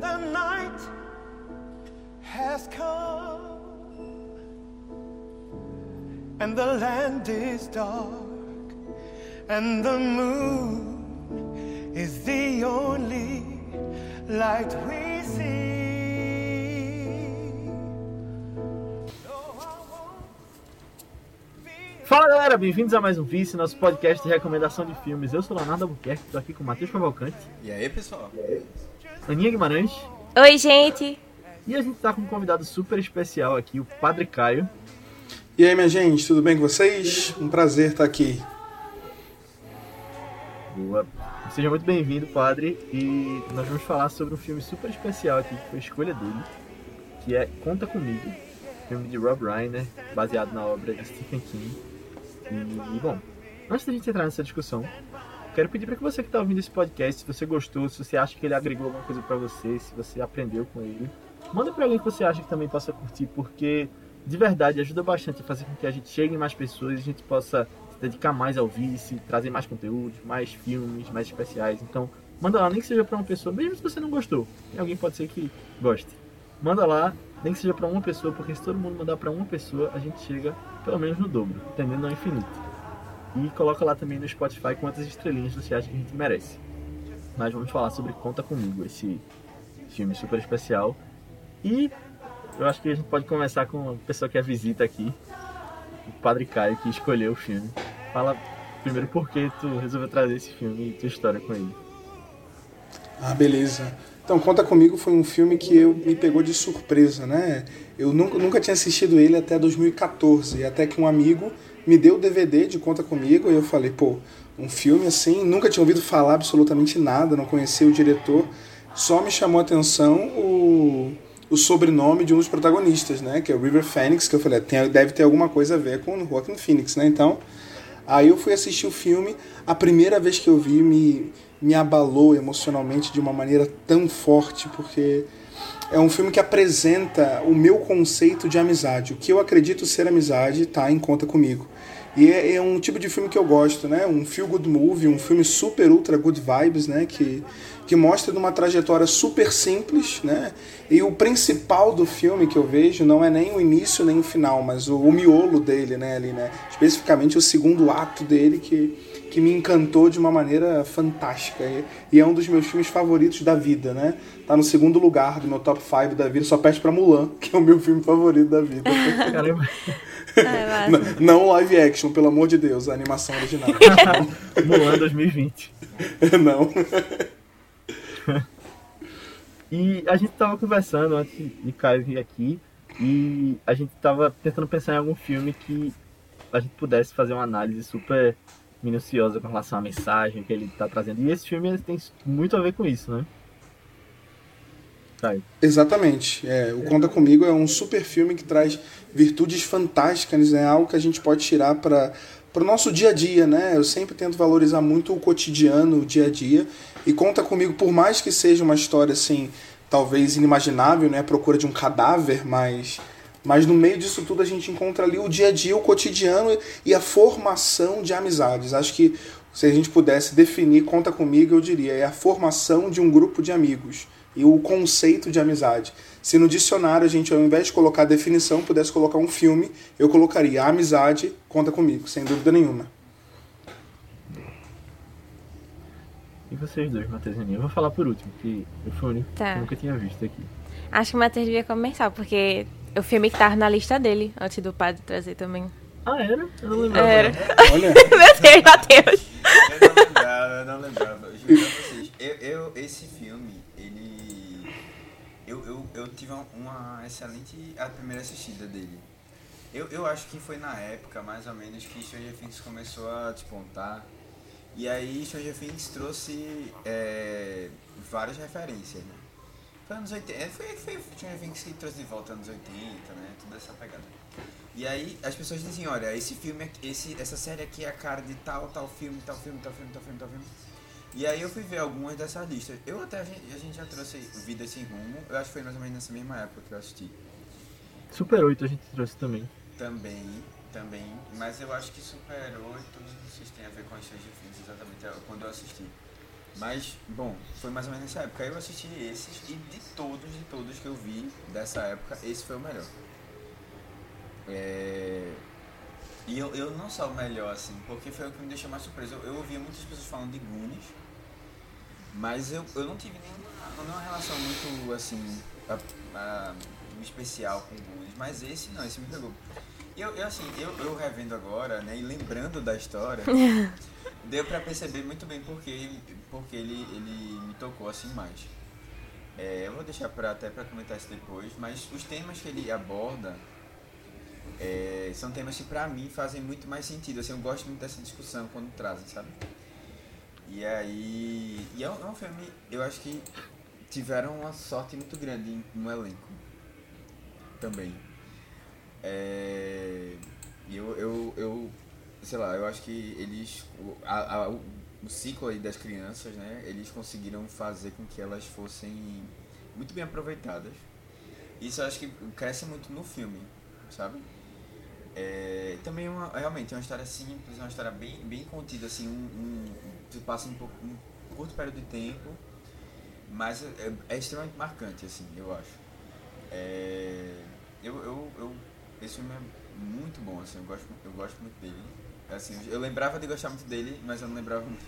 The night has come, and the land is dark, and the moon is the only light we see. Fala galera, bem-vindos a mais um Vice, nosso podcast de recomendação de filmes. Eu sou Leonardo Albuquerque, estou aqui com o Matheus Cavalcante, E aí, pessoal? Aninha Guimarães Oi, gente! e a gente está com um convidado super especial aqui, o Padre Caio. E aí, minha gente, tudo bem com vocês? Um prazer estar aqui. Boa. Seja muito bem-vindo, Padre, e nós vamos falar sobre um filme super especial aqui, que foi a escolha dele, que é Conta Comigo, filme de Rob Reiner, baseado na obra de Stephen King. E, bom, antes da gente entrar nessa discussão, quero pedir para que você que está ouvindo esse podcast, se você gostou, se você acha que ele agregou alguma coisa para você, se você aprendeu com ele, manda para alguém que você acha que também possa curtir, porque de verdade ajuda bastante a fazer com que a gente chegue em mais pessoas a gente possa se dedicar mais ao vice, trazer mais conteúdos, mais filmes, mais especiais. Então, manda lá, nem que seja para uma pessoa, mesmo se você não gostou, alguém pode ser que goste. Manda lá, nem que seja para uma pessoa, porque se todo mundo mandar para uma pessoa, a gente chega pelo menos no dobro, entendendo ao infinito. E coloca lá também no Spotify quantas estrelinhas você acha que a gente merece. Mas vamos falar sobre Conta Comigo, esse filme super especial. E eu acho que a gente pode começar com a pessoa que é visita aqui, o Padre Caio, que escolheu o filme. Fala primeiro por que tu resolveu trazer esse filme e tua história com ele. Ah, beleza. Então, Conta Comigo foi um filme que eu, me pegou de surpresa, né? Eu nunca, nunca tinha assistido ele até 2014, até que um amigo me deu o DVD de Conta Comigo e eu falei, pô, um filme assim, nunca tinha ouvido falar absolutamente nada, não conhecia o diretor, só me chamou a atenção o, o sobrenome de um dos protagonistas, né? Que é o River Phoenix, que eu falei, tem, deve ter alguma coisa a ver com o Joaquin Phoenix, né? Então, aí eu fui assistir o filme, a primeira vez que eu vi me, me abalou emocionalmente de uma maneira tão forte, porque é um filme que apresenta o meu conceito de amizade. O que eu acredito ser amizade está em conta comigo. E é, é, um tipo de filme que eu gosto, né? Um feel good movie, um filme super ultra good vibes, né? Que, que mostra de uma trajetória super simples, né? E o principal do filme que eu vejo não é nem o início nem o final, mas o, o miolo dele, né? Ali, né? Especificamente o segundo ato dele que que me encantou de uma maneira fantástica. E, é um dos meus filmes favoritos da vida, né? Tá no segundo lugar do meu top 5 da vida, só perde pra Mulan, que é o meu filme favorito da vida. Caramba. Ai, não, não live action, pelo amor de Deus, a animação original. Mulan 2020. não. E a gente tava conversando antes de Caio vir aqui e a gente tava tentando pensar em algum filme que a gente pudesse fazer uma análise super minuciosa com relação à mensagem que ele está trazendo. E esse filme tem muito a ver com isso, né? Caio. Exatamente. É, o Conta Comigo é um super filme que traz virtudes fantásticas, é né? algo que a gente pode tirar para para o nosso dia a dia, né? Eu sempre tento valorizar muito o cotidiano, o dia a dia. E Conta Comigo, por mais que seja uma história assim, talvez inimaginável, né? A procura de um cadáver, mas mas no meio disso tudo a gente encontra ali o dia a dia, o cotidiano e a formação de amizades. Acho que se a gente pudesse definir, conta comigo, eu diria, é a formação de um grupo de amigos e o conceito de amizade. Se no dicionário a gente, ao invés de colocar a definição, pudesse colocar um filme, eu colocaria a amizade, conta comigo, sem dúvida nenhuma. E vocês dois, Matheus e Aninha? Eu vou falar por último, que eu fui o único Tá. que nunca tinha visto aqui. Acho que o Matheus devia começar, porque o filme que tava na lista dele, antes do padre trazer também. Ah, era? Eu não lembrava. Era. Olha, Meu Deus, Matheus! Eu não lembrava, eu não lembrava. Eu juro pra vocês. Eu, eu- esse filme, ele. Eu, eu, eu tive uma, uma excelente a primeira assistida dele. Eu, eu acho que foi na época, mais ou menos, que Stranger Things começou a despontar. E aí Stranger Things trouxe é, várias referências, né? Foi anos 80. é, Foi, foi Stranger Things que trouxe de volta anos 80, né? Toda essa pegada. E aí as pessoas dizem, olha, esse filme, esse, essa série aqui é a cara de tal, tal filme, tal filme, tal filme, tal filme, tal filme. E aí eu fui ver algumas dessas listas. Eu até, a gente, a gente já trouxe Vida Sem Rumo, eu acho que foi mais ou menos nessa mesma época que eu assisti. Super 8 a gente trouxe também. Também, também, mas eu acho que Super 8, não sei se tem a ver com a Stranger Things exatamente, é quando eu assisti. Mas, bom, foi mais ou menos nessa época. Eu assisti esses e de todos, de todos que eu vi dessa época, esse foi o melhor. É... E eu, eu não só o melhor, assim, porque foi o que me deixou mais surpreso. Eu, eu ouvia muitas pessoas falando de Goonies, mas eu, eu não tive nenhuma, nenhuma relação muito, assim, a, a, especial com Goonies. Mas esse não, esse me pegou. E eu, eu assim, eu, eu revendo agora, né, e lembrando da história, deu pra perceber muito bem porque, porque ele, ele me tocou assim mais. É, eu vou deixar pra, até pra comentar isso depois, mas os temas que ele aborda é, são temas que pra mim fazem muito mais sentido. Assim, eu gosto muito dessa discussão quando trazem, sabe? E aí. E é um, é um filme, eu acho que tiveram uma sorte muito grande no elenco. Também. É, eu, eu, eu, sei lá, eu acho que eles. A, a, ciclo aí das crianças, né? Eles conseguiram fazer com que elas fossem muito bem aproveitadas. Isso eu acho que cresce muito no filme, sabe? É, também é uma, realmente é uma história simples, é uma história bem, bem contida, assim, um, um, passa um, pouco, um curto período de tempo, mas é, é extremamente marcante, assim, eu acho. É, eu, eu, eu, esse filme é muito bom, assim, eu gosto, eu gosto muito dele. Assim, eu lembrava de gostar muito dele, mas eu não lembrava muito.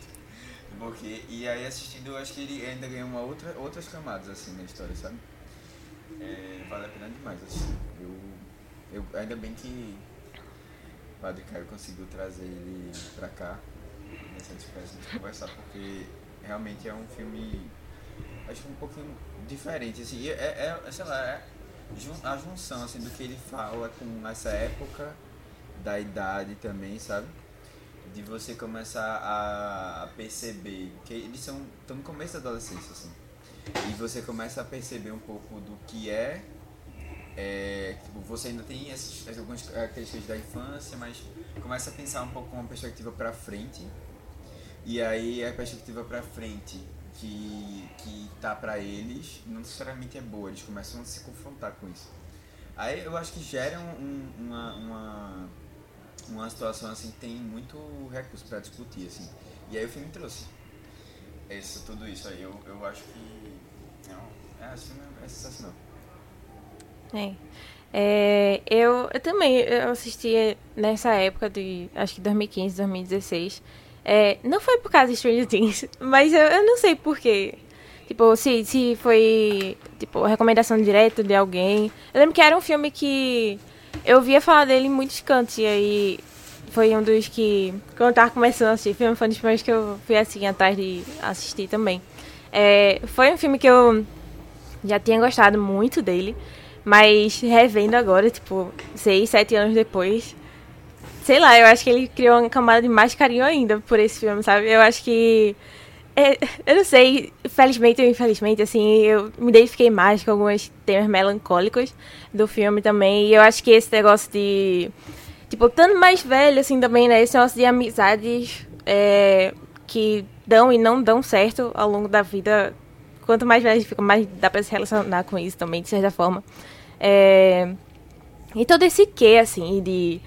Porque, e aí assistindo, eu acho que ele ainda ganhou uma outra, outras camadas, assim, na história, sabe? É, vale a pena demais, assim. Eu, eu, ainda bem que o Padre Caio conseguiu trazer ele pra cá, nessa espécie de conversar, porque realmente é um filme, acho que um pouquinho diferente, assim, é, é sei lá, é a junção, assim, do que ele fala com essa época da idade também, sabe? De você começar a perceber que eles são, estão no começo da adolescência, assim. E você começa a perceber um pouco do que é é, tipo, você ainda tem essas, algumas características da infância, mas começa a pensar um pouco com uma perspectiva para frente. E aí a perspectiva para frente que, que tá para eles não necessariamente é boa, eles começam a se confrontar com isso. Aí eu acho que gera um, uma, uma, uma situação assim que tem muito recurso para discutir, assim. E aí o filme trouxe isso, tudo isso aí. Eu, eu acho que. Não, é, filme é sensacional. É. É, eu, eu também eu assisti nessa época de acho que 2015, 2016. É, não foi por causa de Stranger Things, mas eu, eu não sei porquê. Tipo, se, se foi tipo recomendação direta de alguém. Eu lembro que era um filme que eu via falar dele em muitos cantos e aí foi um dos que quando eu tava começando a assistir filme, foi um dos primeiros que eu fui assim atrás de assistir também. É, foi um filme que eu já tinha gostado muito dele. Mas revendo agora, tipo, seis, sete anos depois, sei lá, eu acho que ele criou uma camada de mais carinho ainda por esse filme, sabe? Eu acho que. É, eu não sei, felizmente ou infelizmente, assim, eu me identifiquei mais com alguns temas melancólicos do filme também. E eu acho que esse negócio de. Tipo, tanto mais velho, assim, também, né? Esse negócio de amizades é, que dão e não dão certo ao longo da vida. Quanto mais velho fica, mais dá pra se relacionar com isso também, de certa forma. É... E todo esse quê, assim, de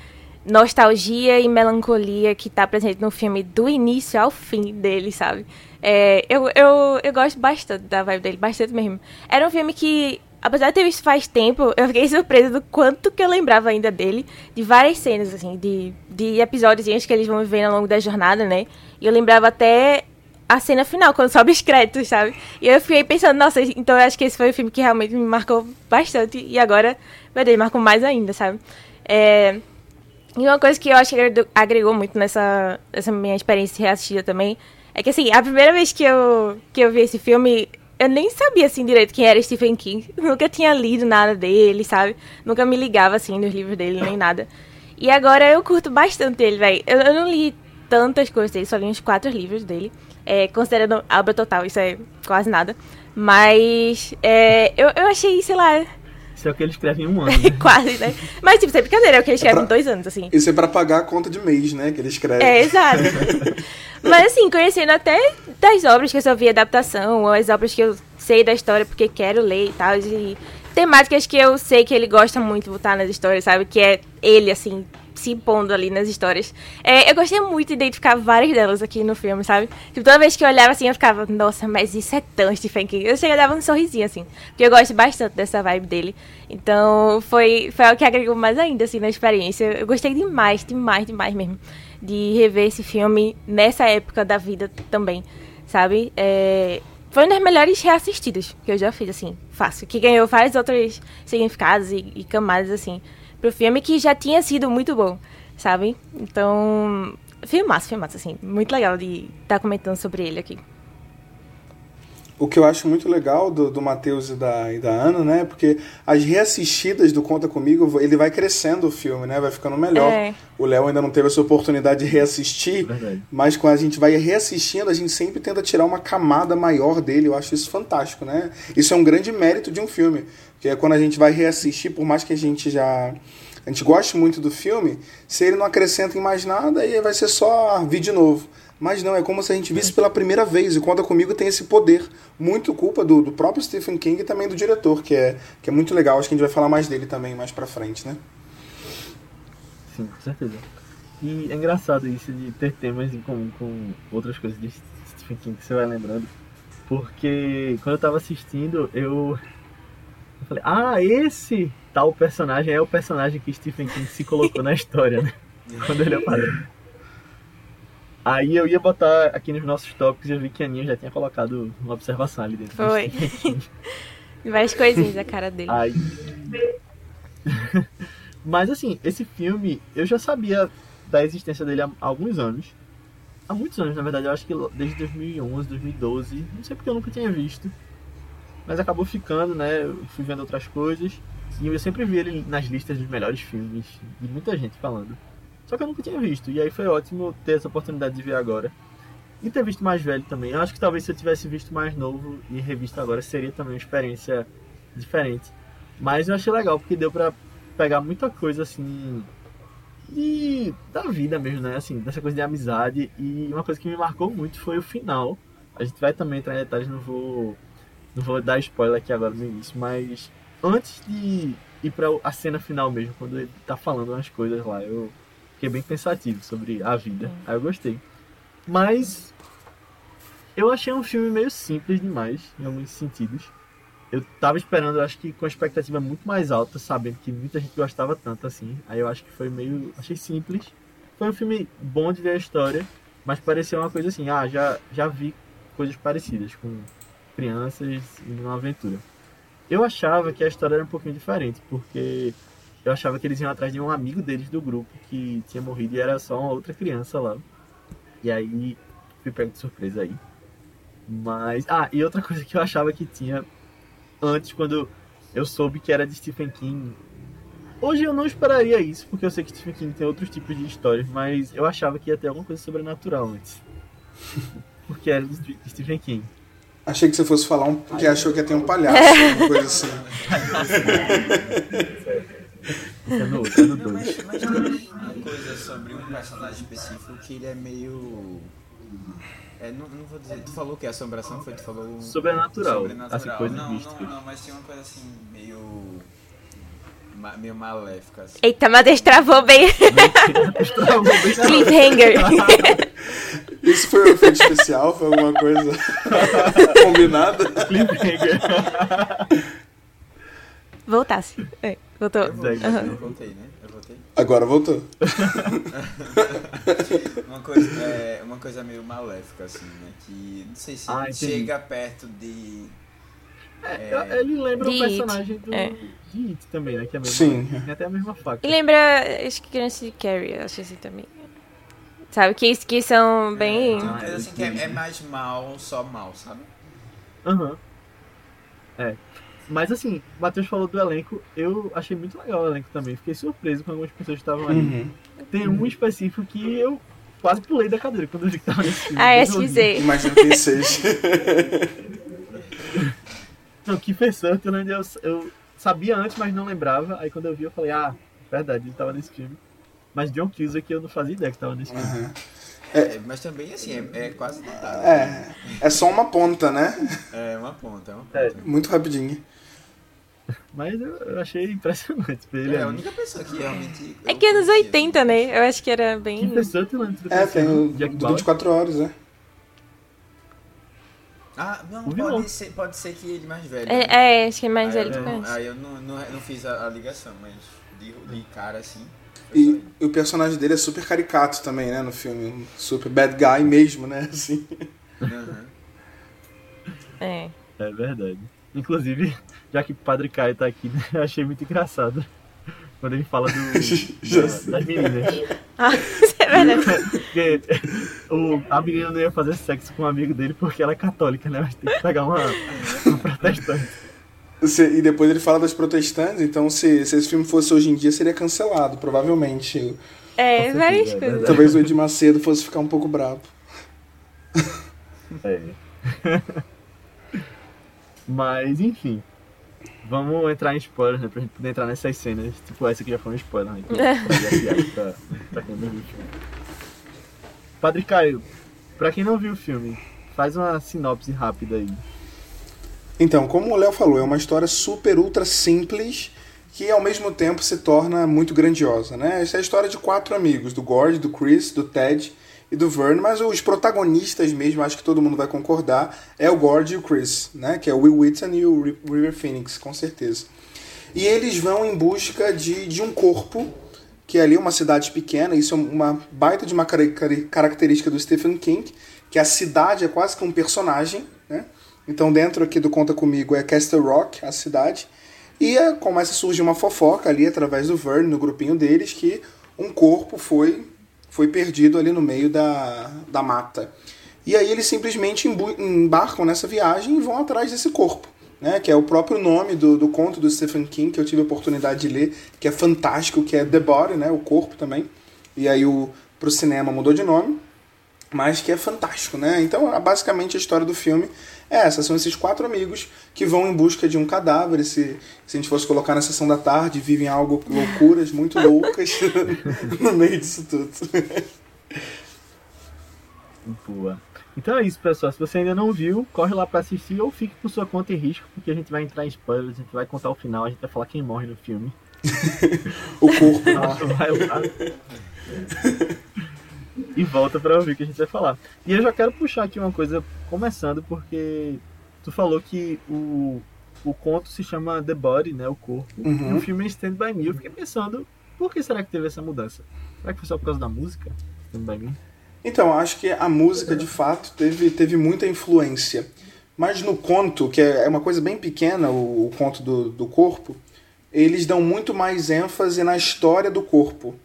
nostalgia e melancolia que está presente no filme do início ao fim dele, sabe? É, eu, eu, eu gosto bastante da vibe dele, bastante mesmo. Era um filme que, apesar de ter visto faz tempo, eu fiquei surpresa do quanto que eu lembrava ainda dele, de várias cenas, assim, de, de episódios que eles vão vivendo ao longo da jornada, né? E eu lembrava até a cena final, quando sobe os créditos, sabe? E eu fiquei pensando, nossa, então eu acho que esse foi o filme que realmente me marcou bastante. E agora, meu Deus, marcou mais ainda, sabe? É... E uma coisa que eu acho que agregou muito nessa, nessa minha experiência reassistida também é que, assim, a primeira vez que eu, que eu vi esse filme, eu nem sabia, assim, direito quem era Stephen King. Nunca tinha lido nada dele, sabe? Nunca me ligava, assim, nos livros dele, nem nada. E agora eu curto bastante ele, velho. Eu, eu não li tantas coisas dele, só li uns quatro livros dele. É, considerando a obra total, isso é quase nada. Mas é, eu, eu achei, sei lá. Isso é o que ele escreve em um ano. Né? quase, né? Mas, tipo, sem brincadeira, é o que ele escreve é pra... em dois anos, assim. Isso é pra pagar a conta de mês, né? Que ele escreve. É, exato. Mas, assim, conhecendo até das obras que eu só vi adaptação, ou as obras que eu sei da história porque quero ler e tal, e temáticas que eu sei que ele gosta muito de botar nas histórias, sabe? Que é ele, assim, se pondo ali nas histórias. É, eu gostei muito de identificar várias delas aqui no filme, sabe? Tipo, toda vez que eu olhava assim, eu ficava, nossa, mas isso é tão Stephen King. Eu chegava dava um sorrisinho, assim. Porque eu gosto bastante dessa vibe dele. Então, foi, foi o que agregou mais ainda, assim, na experiência. Eu gostei demais, demais, demais mesmo. De rever esse filme nessa época da vida também, sabe? É, foi uma das melhores reassistidas que eu já fiz, assim, fácil. Que ganhou vários outros significados e, e camadas, assim, pro filme que já tinha sido muito bom, sabe? Então, filmaço, filmaço, assim. Muito legal de estar tá comentando sobre ele aqui. O que eu acho muito legal do, do Matheus e da, e da Ana, né? Porque as reassistidas do Conta Comigo, ele vai crescendo o filme, né? Vai ficando melhor. É. O Léo ainda não teve essa oportunidade de reassistir, Verdade. mas quando a gente vai reassistindo, a gente sempre tenta tirar uma camada maior dele. Eu acho isso fantástico, né? Isso é um grande mérito de um filme. Porque é quando a gente vai reassistir, por mais que a gente já a gente goste muito do filme, se ele não acrescenta em mais nada, aí vai ser só vídeo novo. Mas não, é como se a gente visse pela primeira vez. E Conta Comigo tem esse poder. Muito culpa do, do próprio Stephen King e também do diretor, que é, que é muito legal. Acho que a gente vai falar mais dele também mais pra frente, né? Sim, com certeza. E é engraçado isso de ter temas em comum com outras coisas de Stephen King que você vai lembrando. Porque quando eu tava assistindo, eu, eu falei, ah, esse tal personagem é o personagem que Stephen King se colocou na história, né? Quando ele aparece. Aí eu ia botar aqui nos nossos tópicos e eu vi que a Aninha já tinha colocado uma observação ali dentro. Foi. Várias coisinhas da cara dele. Aí... Mas assim, esse filme, eu já sabia da existência dele há alguns anos. Há muitos anos, na verdade, eu acho que desde 2011, 2012. Não sei porque eu nunca tinha visto. Mas acabou ficando, né? Eu fui vendo outras coisas. E eu sempre vi ele nas listas dos melhores filmes. De muita gente falando. Só que eu nunca tinha visto. E aí foi ótimo ter essa oportunidade de ver agora. E ter visto mais velho também. Eu acho que talvez se eu tivesse visto mais novo e revisto agora seria também uma experiência diferente. Mas eu achei legal porque deu pra pegar muita coisa assim. De, da vida mesmo, né? Assim, dessa coisa de amizade. E uma coisa que me marcou muito foi o final. A gente vai também entrar em detalhes, não vou, não vou dar spoiler aqui agora no início, mas antes de ir pra a cena final mesmo, quando ele tá falando umas coisas lá, eu fiquei bem pensativo sobre a vida. Sim. Aí eu gostei. Mas eu achei um filme meio simples demais, em alguns sentidos. Eu tava esperando, acho que com a expectativa muito mais alta, sabendo que muita gente gostava tanto assim. Aí eu acho que foi meio. Achei simples. Foi um filme bom de ver a história, mas parecia uma coisa assim: ah, já, já vi coisas parecidas com crianças e uma aventura. Eu achava que a história era um pouquinho diferente, porque eu achava que eles iam atrás de um amigo deles do grupo que tinha morrido e era só uma outra criança lá. E aí fui pego de surpresa aí. Mas. Ah, e outra coisa que eu achava que tinha antes, quando eu soube que era de Stephen King. Hoje eu não esperaria isso, porque eu sei que Stephen King tem outros tipos de histórias, mas eu achava que ia ter alguma coisa sobrenatural antes. porque era de Stephen King. Achei que você fosse falar um, porque achou que ia ter um palhaço, uma coisa assim. Isso é no, é no 2. Mas, mas tem uma coisa sobre um personagem específico que ele é meio. É, não, não vou dizer. Tu falou que é assombração? Foi? Tu falou. Sobrenatural. Sobrenatural. Assim, coisa não, não, não, mas tem uma coisa assim, meio. meio maléfica. Assim. Eita, mas destravou bem. destravou bem. Cliffhanger. Isso foi um efeito especial? Foi alguma coisa combinada? Cliffhanger. Voltasse. É. Voltou. Eu, voltei, uhum. eu voltei, né? Eu voltei. Agora voltou. uma, coisa, é, uma coisa meio maléfica, assim, né? Que não sei se ah, chega perto de. É, é, ele lembra o personagem do, é. de It também, né? Que é mesmo, Sim. Tem até a mesma faca. E lembra, acho que criança de Carrie, acho assim também. Sabe? Que, que são bem. É, assim, que é, é mais mal, só mal, sabe? Aham. Uhum. É. Mas assim, o Matheus falou do elenco, eu achei muito legal o elenco também. Fiquei surpreso com algumas pessoas que estavam ali. Uhum. Tem um específico que eu quase pulei da cadeira quando eu vi que tava nesse filme. Ah, que sei. Imagina que seja. não, Kiefer Sutherland eu, eu sabia antes, mas não lembrava. Aí quando eu vi, eu falei, ah, verdade, ele tava nesse filme. Mas John Cusack eu não fazia ideia que tava nesse filme. Uhum. É, mas também, assim, é, é quase nada. É, é só uma ponta, né? É, uma ponta, é uma é. ponta. Muito rapidinho. Mas eu, achei impressionante ele É a única pessoa que realmente. É que anos conhecia, 80, assim. né? Eu acho que era bem. Que pessoa tu lembra? É, tem o Jack do Bauer? 24 horas, né? Ah, não, pode ser, pode ser que ele mais velho. É, é, acho que é mais aí, velho eu que aí eu não, não, não fiz a, a ligação, mas de, de cara assim. E, e o personagem dele é super caricato também, né, no filme. Super bad guy mesmo, né? Assim. Aham. É. É verdade. Inclusive, já que o Padre Caio tá aqui, né, eu achei muito engraçado quando ele fala do, da- das meninas. Ah, isso é verdade. Porque o, a menina não ia fazer sexo com um amigo dele porque ela é católica, né? Mas tem que pegar uma, uma protestante. Se- e depois ele fala das protestantes, então se, se esse filme fosse hoje em dia, seria cancelado, provavelmente. É, várias é coisas. Talvez o Edir Macedo fosse ficar um pouco bravo. É. Mas, enfim. Vamos entrar em spoilers, né? Pra gente poder entrar nessas cenas. Tipo, essa que já foi um spoiler, né? Pra, pra quem não viu o filme. Padre Caio, pra quem não viu o filme, faz uma sinopse rápida aí. Então, como o Léo falou, é uma história super ultra simples que ao mesmo tempo se torna muito grandiosa, né? Essa é a história de quatro amigos, do Gord, do Chris, do Ted e do Vern, mas os protagonistas mesmo, acho que todo mundo vai concordar, é o Gord e o Chris, né? Que é o Will Wheaton e o Ri- River Phoenix, com certeza. E eles vão em busca de, de um corpo, que é ali uma cidade pequena, isso é uma baita de uma característica do Stephen King, que a cidade é quase que um personagem, né? Então dentro aqui do Conta Comigo é Castle Rock, a cidade, e é, começa a surgir uma fofoca ali através do Vern, no grupinho deles, que um corpo foi, foi perdido ali no meio da, da mata. E aí eles simplesmente embarcam nessa viagem e vão atrás desse corpo. Né, que é o próprio nome do, do conto do Stephen King, que eu tive a oportunidade de ler, que é fantástico, que é The Body, né, o corpo também. E aí o, pro cinema mudou de nome, mas que é fantástico, né? Então, basicamente, a história do filme é essa. São esses quatro amigos que vão em busca de um cadáver. Se, se a gente fosse colocar na sessão da tarde, vivem algo, loucuras muito loucas no meio disso tudo. Boa. Então é isso, pessoal. Se você ainda não viu, corre lá pra assistir ou fique por sua conta e risco, porque a gente vai entrar em spoilers, a gente vai contar o final, a gente vai falar quem morre no filme. O corpo. Então, vai lá. e volta pra ouvir o que a gente vai falar. E eu já quero puxar aqui uma coisa, começando, porque tu falou que o, o conto se chama The Body, né? O corpo. Uhum. E o filme é Stand By Me. Eu fiquei pensando, por que será que teve essa mudança? Será que foi só por causa da música? Stand By Me? Então, acho que a música, de fato, teve, teve muita influência. Mas no conto, que é é uma coisa bem pequena, o, o conto do, do corpo, eles dão muito mais ênfase na história do corpo.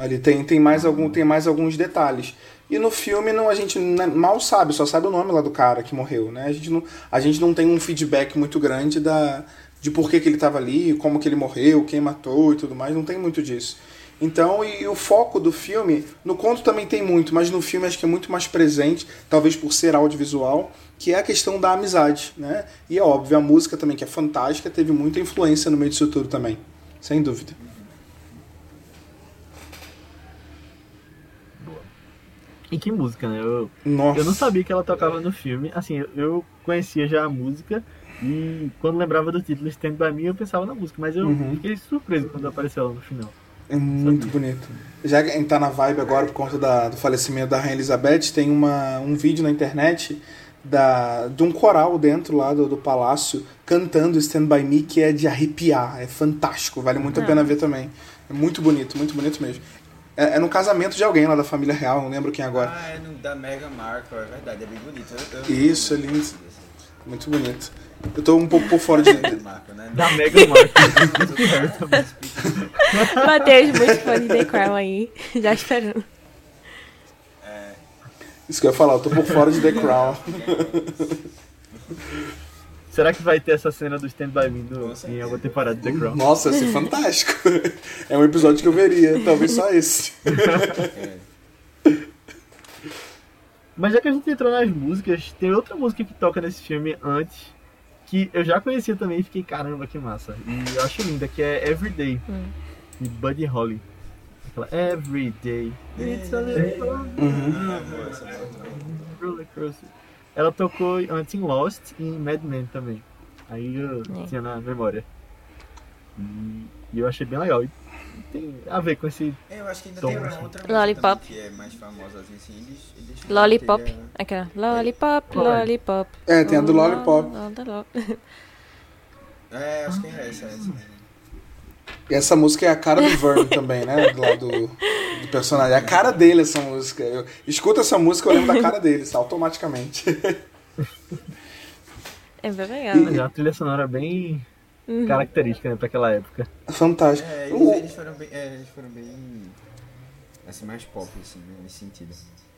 Ali tem, tem, mais, algum, tem mais alguns detalhes. E no filme não, a gente né, mal sabe, só sabe o nome lá do cara que morreu. Né? A, gente não, a gente não tem um feedback muito grande da, de por que, que ele estava ali, como que ele morreu, quem matou e tudo mais. Não tem muito disso. Então, e, e o foco do filme, no conto também tem muito, mas no filme acho que é muito mais presente, talvez por ser audiovisual, que é a questão da amizade, né? E é óbvio, a música também, que é fantástica, teve muita influência no meio disso tudo também, sem dúvida. E que música, né? Eu, Nossa. eu não sabia que ela tocava no filme. Assim, eu, conhecia já a música e quando lembrava do título Stand By Me eu pensava na música, mas eu Uhum. fiquei surpreso quando apareceu ela no final. É muito bonito. Já que a gente tá na vibe agora por conta da- do falecimento da Rainha Elizabeth, tem uma, um vídeo na internet da, de um coral dentro lá do, do palácio cantando Stand By Me que é de arrepiar. É fantástico, vale muito a pena ver também. É muito bonito, muito bonito mesmo. É, é no casamento de alguém lá da família real, não lembro quem agora. Ah, é no, da Mega Markle, é verdade, é bem bonito. Eu, eu Isso, é lindo. Muito bonito. Eu tô um pouco por fora de. Né? Da Mega Markle. Matheus, muito fã de The Crown aí. Já esperando. Isso que eu ia falar, eu tô por fora de The Crown. Será que vai ter essa cena do Stand By Me certeza. em alguma temporada de The Crown? Nossa, ia ser fantástico. É um episódio que eu veria, talvez só esse. É. Mas já que a gente entrou nas músicas, tem outra música que toca nesse filme antes, que eu já conhecia também e fiquei, caramba, que massa. E eu acho linda, que é Everyday, Hum. de Buddy Holly. Aquela Everyday, it's a little Uhum. É roller coaster. Ela tocou antes em Lost e em Mad Men também. Aí eu É. tinha na memória. E, eu achei bem legal. E tem a ver com esse. É, Eu acho que ainda Tom, tem uma assim. outra Lollipop. que é mais famosa assim, eles, eles Lollipop. a- Aquela. Lollipop, é? lollipop. É, tem a do Lollipop. É, acho que é essa, essa. E essa música é a cara do Vern também, né? Do lado do, do personagem. É a cara dele essa música. Eu escuto essa música, eu lembro da cara dele, automaticamente. É bem legal. É uma trilha sonora bem Uhum. característica, né, pra aquela época. Fantástico. É, eles, O- eles foram bem. É, eles foram bem. Assim, mais pop, assim, né, nesse sentido.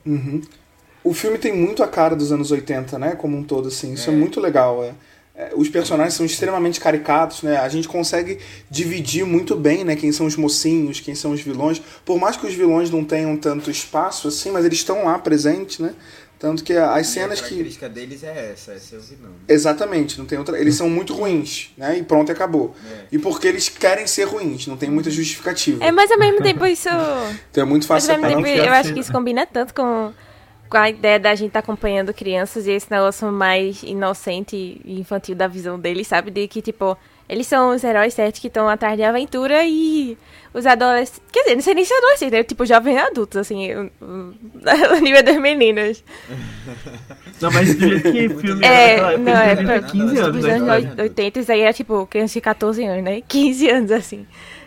Uhum. O filme tem muito a cara dos anos 80, né? Como um todo, assim. Isso é, É. muito legal. é. É, os personagens são extremamente caricatos, né? A gente consegue dividir muito bem, né? Quem são os mocinhos, quem são os vilões. Por mais que os vilões não tenham tanto espaço, assim, mas eles estão lá presentes, né? Tanto que as E cenas a que... característica deles é essa, é o vilão. Exatamente, não tem outra. Eles são muito ruins, né? E pronto, acabou. É. E porque eles querem ser ruins, não tem muita justificativa. É, mas ao mesmo tempo isso. Então é muito Mas fácil ao mesmo separar. tempo eu acho ser- que isso combina tanto com a ideia da gente estar acompanhando crianças e esse negócio mais inocente e infantil da visão deles, sabe? De que, tipo, eles são os heróis certos que estão atrás de aventura e os adolescentes. Quer dizer, não sei nem se é adolescente, é tipo jovens adultos, assim, o, o- o nível das meninas. Não, mas do jeito que filme É, naquela época, não, é pra- ter 15 anos, Nos né? anos cara? 80, isso aí era tipo criança de 14 anos, né? 15 anos, assim.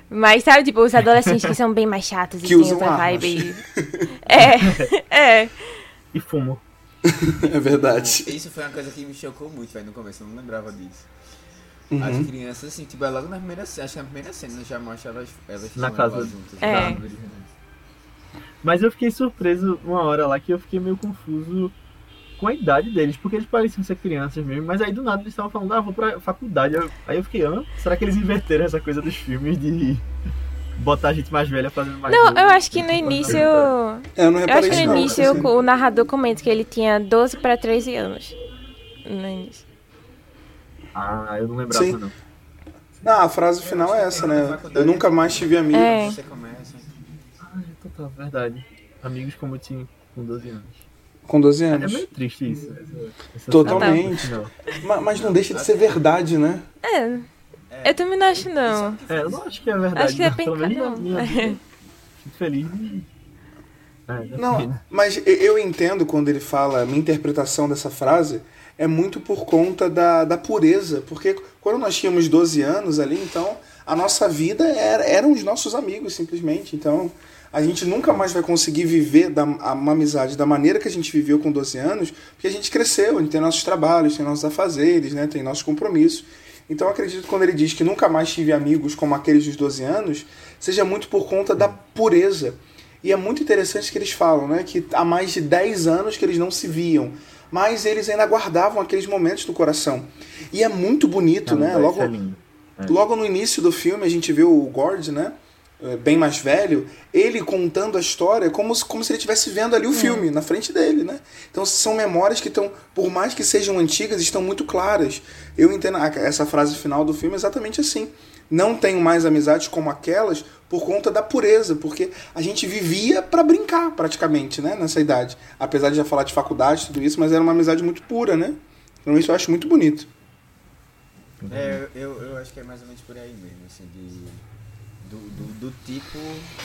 Mas sabe, tipo, os adolescentes que são bem mais chatos e Que tem usam outra armas. vibe. É, é. E fumo. É verdade. Isso foi uma coisa que me chocou muito, velho, no começo, eu não lembrava disso. Uhum. As crianças, assim, tipo, é logo na primeira cena, acho que na primeira cena já mostra elas, elas Na casa elas juntas. É. árvore. Mas eu fiquei surpreso uma hora lá que eu fiquei meio confuso com a idade deles, porque eles pareciam ser crianças mesmo, mas aí do nada eles estavam falando, ah, vou pra faculdade. Aí eu fiquei, ah, será que eles inverteram essa coisa dos filmes de botar a gente mais velha fazendo mais Não, novo? eu acho que no Tipo, início. É, eu não Eu reparei acho que no não, início assim. o narrador comenta que ele tinha 12 pra 13 anos. No início. Ah, eu não lembrava Sim. não. Não, a frase final é essa, né? Eu nunca mais tive amigos. É. Você começa. Ah, é total, verdade. Amigos como eu tinha com 12 anos. Com 12 É anos. meio triste isso. essa- essa Totalmente. cena no final. Ma- Mas não deixa de ser verdade, né? É. Eu também não acho, não. É, eu não acho que é verdade. Acho que não. depende Pelo menos na um. minha vida. Fico feliz de... É, depende. Não, mas e- eu entendo quando ele fala, a minha interpretação dessa frase é muito por conta da, da pureza. Porque quando nós tínhamos 12 anos ali, então a nossa vida era, eram os nossos amigos, simplesmente. Então a gente nunca mais vai conseguir viver da, a- uma amizade da maneira que a gente viveu com 12 anos, porque a gente cresceu, a gente tem nossos trabalhos, tem nossos afazeres, né, tem nossos compromissos. Então eu acredito que quando ele diz que nunca mais tive amigos como aqueles dos 12 anos, seja muito por conta da pureza. E é muito interessante que eles falam, né, que há mais de 10 anos que eles não se viam, mas eles ainda guardavam aqueles momentos no coração. E é muito bonito, né? Não, Logo, é. É. Logo no início do filme, a gente vê o Gord, né? Eh, Bem mais velho, ele contando a história como se, como se ele estivesse vendo ali o filme na frente dele, né? Então são memórias que estão, por mais que sejam antigas, estão muito claras. Eu entendo essa frase final do filme exatamente assim. Não tenho mais amizades como aquelas por conta da pureza, porque a gente vivia para brincar praticamente, né? Nessa idade. Apesar de já falar de faculdade e tudo isso, mas era uma amizade muito pura, né? Então isso eu acho muito bonito. É, eu, eu acho que é mais ou menos por aí mesmo, assim, de, do, do, do tipo,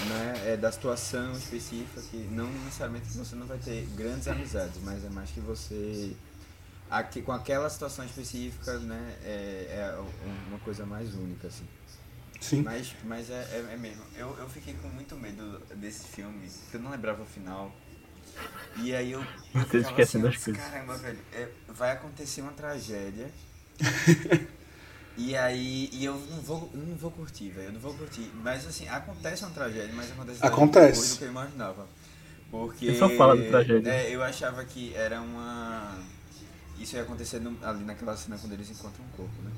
né, é, da situação específica, que não necessariamente que você não vai ter grandes amizades, mas é mais que você, aqui, com aquela situação específica, né, é, é uma coisa mais única, assim. Sim. Mas, mas é, é, é mesmo, eu, eu fiquei com muito medo desse filme, porque eu não lembrava o final. E aí eu, eu Você ficava esquecendo assim, as coisas. Caramba, velho, é, vai acontecer uma tragédia. E aí, e eu não vou, não vou curtir, velho, eu não vou curtir. Mas assim, acontece uma tragédia, mas acontece Acontece. depois do que eu imaginava. Porque. Ele só fala de tragédia. É, eu achava que era uma. Isso ia acontecer no- ali naquela cena quando eles encontram um corpo, né?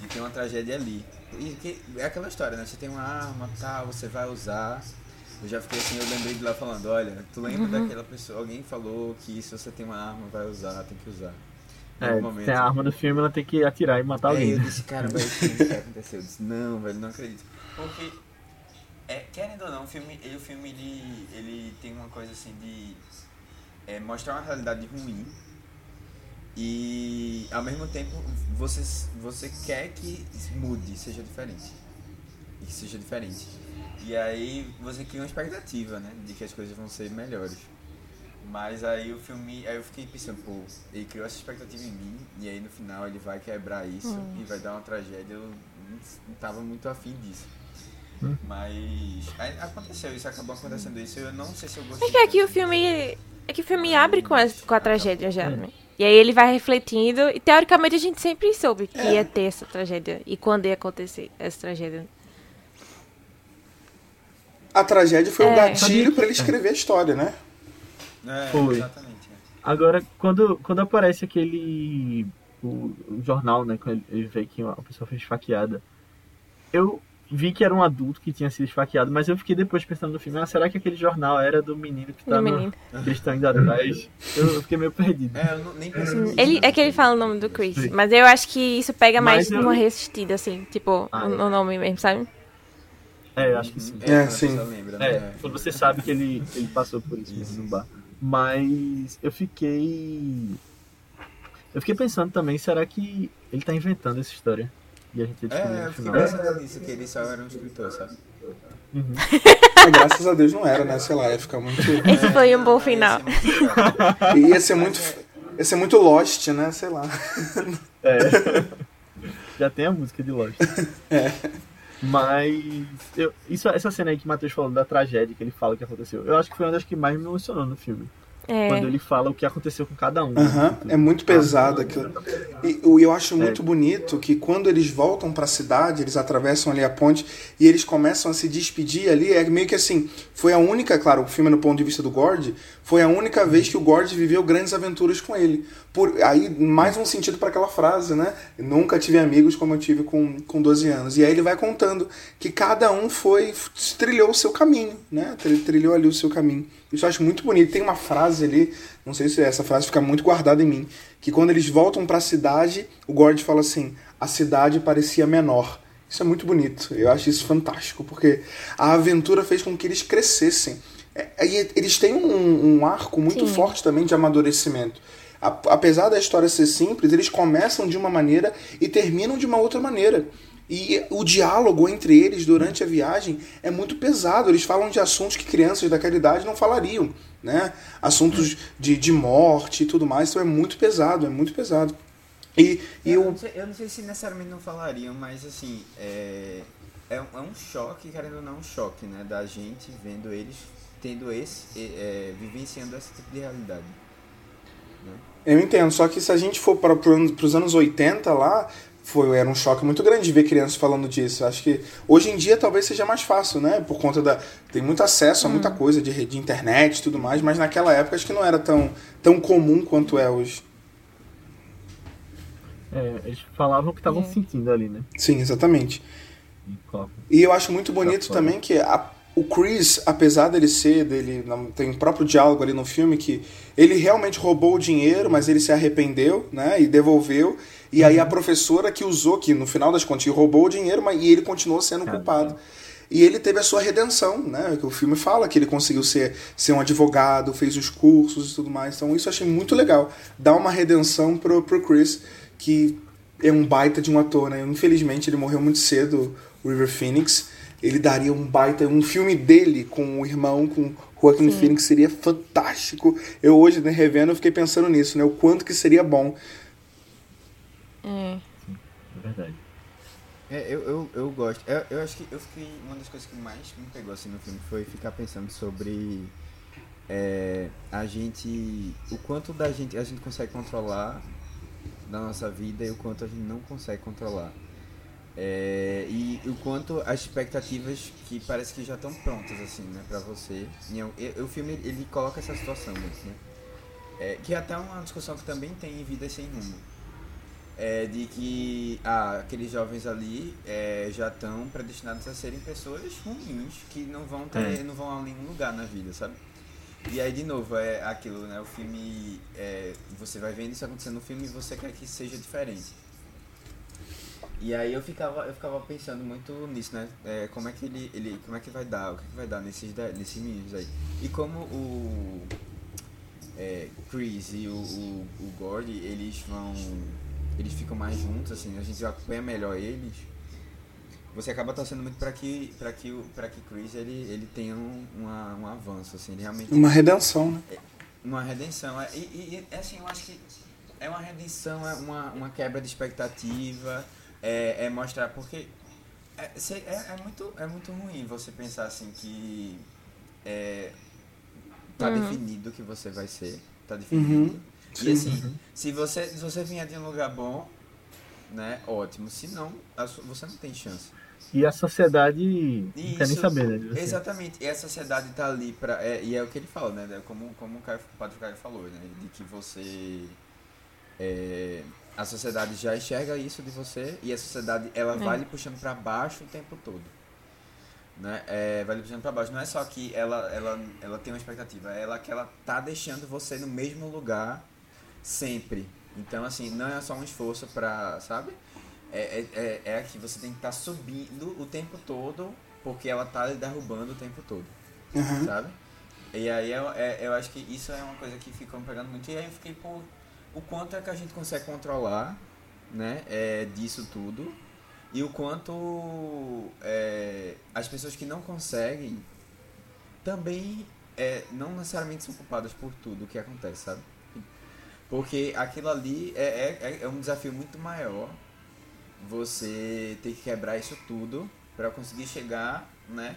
De ter uma tragédia ali. E que, é aquela história, né? Você tem uma arma, tal, você vai usar. Eu já fiquei assim, eu lembrei de lá falando, olha, tu lembra daquela pessoa, alguém falou que se você tem uma arma, vai usar, tem que usar. É, momento. tem a arma do filme, ela tem que atirar e matar É, alguém. eu disse, cara, vai, isso vai acontecer. Eu disse, não, velho, não acredito. Porque, é, querendo ou não, o filme, ele, o filme ele, ele tem uma coisa assim de é, mostrar uma realidade ruim e, ao mesmo tempo, você, você quer que mude, seja diferente. e que seja diferente. E aí você cria uma expectativa, né? De que as coisas vão ser melhores. Mas aí o filme, aí eu fiquei pensando, pô, ele criou essa expectativa em mim, e aí no final ele vai quebrar isso Hum. e vai dar uma tragédia. Eu não, tava muito afim disso. Hum. Mas aí aconteceu isso, acabou acontecendo isso, eu não sei se eu gostei. É que aqui o filme. É que o filme abre com a, com a tragédia já, né? E aí ele vai refletindo, e teoricamente a gente sempre soube que ia ter essa tragédia. E quando ia acontecer essa tragédia. A tragédia foi o É. gatilho pra ele escrever a história, né? É, Foi. exatamente. é. Agora, quando, quando aparece aquele. O, o jornal, né? Quando ele, vê que uma pessoa foi esfaqueada. Eu vi que era um adulto que tinha sido esfaqueado, mas eu fiquei depois pensando no filme, ah, será que aquele jornal era do menino que tá Do no. menino. que eles estão indo atrás? Eu, eu fiquei meio perdido. É, eu não, nem pensei nisso. Ele, é que ele fala o nome do Chris. Mas eu acho que isso pega mais eu- numa resistida, assim. Tipo, Ah, o, é. o nome mesmo, sabe? É, eu acho que sim. É, É, quando a sim. lembra, né? É, quando você sabe que ele, ele passou por isso, Isso. no bar. Mas eu fiquei. Eu fiquei pensando também, será que ele tá inventando essa história? E a gente descobriu É, no eu fiquei final. pensando nisso, que ele só era um escritor, sabe? Uhum. Mas graças a Deus não era, né? Sei lá, ia ficar muito. Esse foi um bom final. Ia ser muito. Ia ser muito Lost, né? Sei lá. É. Já tem a música de Lost. É. Mas eu, isso, essa cena aí que o Matheus falou da tragédia que ele fala que aconteceu, eu acho que foi uma das que mais me emocionou no filme. Quando É. ele fala o que aconteceu com cada um. É muito pesado aquilo. E eu, eu acho muito bonito que quando eles voltam pra cidade, eles atravessam ali a ponte e eles começam a se despedir ali, é meio que assim, foi a única, claro, o filme é no ponto de vista do Gord, foi a única vez que o Gord viveu grandes aventuras com ele. Por, aí, mais um sentido para aquela frase, né? Nunca tive amigos como eu tive com, com 12 anos. E aí ele vai contando que cada um foi, trilhou o seu caminho, né? Tri- Trilhou ali o seu caminho. Isso eu acho muito bonito. Tem uma frase ali, não sei se essa frase fica muito guardada em mim, que quando eles voltam para a cidade, o Gord fala assim: a cidade parecia menor. Isso é muito bonito. Eu acho isso fantástico, porque a aventura fez com que eles crescessem. É, e eles têm um, um arco muito Sim. forte também de amadurecimento. A- Apesar da história ser simples, eles começam de uma maneira e terminam de uma outra maneira. E o diálogo entre eles durante a viagem é muito pesado. Eles falam de assuntos que crianças daquela idade não falariam, né? Assuntos de, de morte e tudo mais. Então é muito pesado, é muito pesado. E, e eu, o, não sei, eu não sei se necessariamente não falariam, mas assim, é, é, um- é um choque, querendo ou não, um choque, né? Da gente vendo eles tendo esse, é, vivenciando esse tipo de realidade. Eu entendo, só que se a gente for para os anos 80 lá, foi, era um choque muito grande ver crianças falando disso. Acho que hoje em dia talvez seja mais fácil, né? Por conta da. Tem muito acesso a muita coisa de, rede- de internet e tudo mais, mas naquela época acho que não era tão, tão comum quanto é hoje. É, eles falavam o que estavam É. sentindo ali, né? Sim, exatamente. E E eu acho muito bonito também que a- o Chris, apesar dele ser, dele não- tem um próprio diálogo ali no filme que ele realmente roubou o dinheiro, mas ele se arrependeu, né, e devolveu. E aí a professora que usou, que no final das contas roubou o dinheiro, mas e ele continuou sendo culpado. E ele teve a sua redenção, né? Que o filme fala que ele conseguiu ser, ser um advogado, fez os cursos e tudo mais. Então isso eu achei muito legal. Dá uma redenção pro, pro Chris, que é um baita de um ator, né? Infelizmente ele morreu muito cedo, o River Phoenix. Ele daria um baita, um filme dele com o irmão, com Joaquin Phoenix, seria fantástico. Eu hoje, né, revendo, eu fiquei pensando nisso, né? O quanto que seria bom. É. É verdade. É, eu, eu, eu gosto. Eu, eu acho que eu fiquei. Uma das coisas que mais me pegou assim no filme foi ficar pensando sobre é, a gente. O quanto da gente a gente consegue controlar da nossa vida e o quanto a gente não consegue controlar. É, e o quanto as expectativas que parece que já estão prontas assim, né, pra você. E o filme ele coloca essa situação muito, né? É, que é até uma discussão que também tem em Vidas Sem Rumo é, de que ah, aqueles jovens ali é, já estão predestinados a serem pessoas ruins que não vão ter, É. não vão a nenhum lugar na vida, sabe? E aí de novo é aquilo, né? O filme é, você vai vendo isso acontecendo no filme e você quer que seja diferente. E aí eu ficava, eu ficava pensando muito nisso, né? É, como é que ele, ele, como é que vai dar, o que, que vai dar nesses, nesses meninos aí? E como o é, Chris e o, o, o Gordy, eles vão. Eles ficam mais juntos, assim, a gente acompanha melhor eles. você acaba torcendo muito para que para que o para que Chris ele ele tenha um, uma, um avanço assim realmente uma redenção né uma redenção é, e, e, e, assim eu acho que é uma redenção é uma, uma quebra de expectativa é, é mostrar porque é, é, é, muito é muito ruim você pensar assim que é, tá uhum. definido que você vai ser tá definido uhum. e Sim. assim uhum. se você se você vier de um lugar bom né ótimo se não você não tem chance e a sociedade Isso, não quer nem saber, né? Exatamente. E a sociedade está ali para é, e é o que ele fala, né? Como, como o, Caio, o Padre Caio falou, né? De que você. É, a sociedade já enxerga isso de você e a sociedade ela é. vai lhe puxando para baixo o tempo todo. Né? É, vai lhe puxando para baixo. Não é só que ela, ela, ela tem uma expectativa, é ela que ela tá deixando você no mesmo lugar sempre. Então, assim, não é só um esforço para, sabe? é, é, é, é que você tem que estar tá subindo o tempo todo, porque ela tá derrubando o tempo todo. Uhum. Sabe? E aí eu, é, eu acho que isso é uma coisa que ficou me pegando muito. E aí eu fiquei, pô, o quanto é que a gente consegue controlar, né, é, disso tudo. E o quanto é, as pessoas que não conseguem também é, não necessariamente são culpadas por tudo o que acontece, sabe? Porque aquilo ali é, é, é um desafio muito maior você tem que quebrar isso tudo para conseguir chegar, né,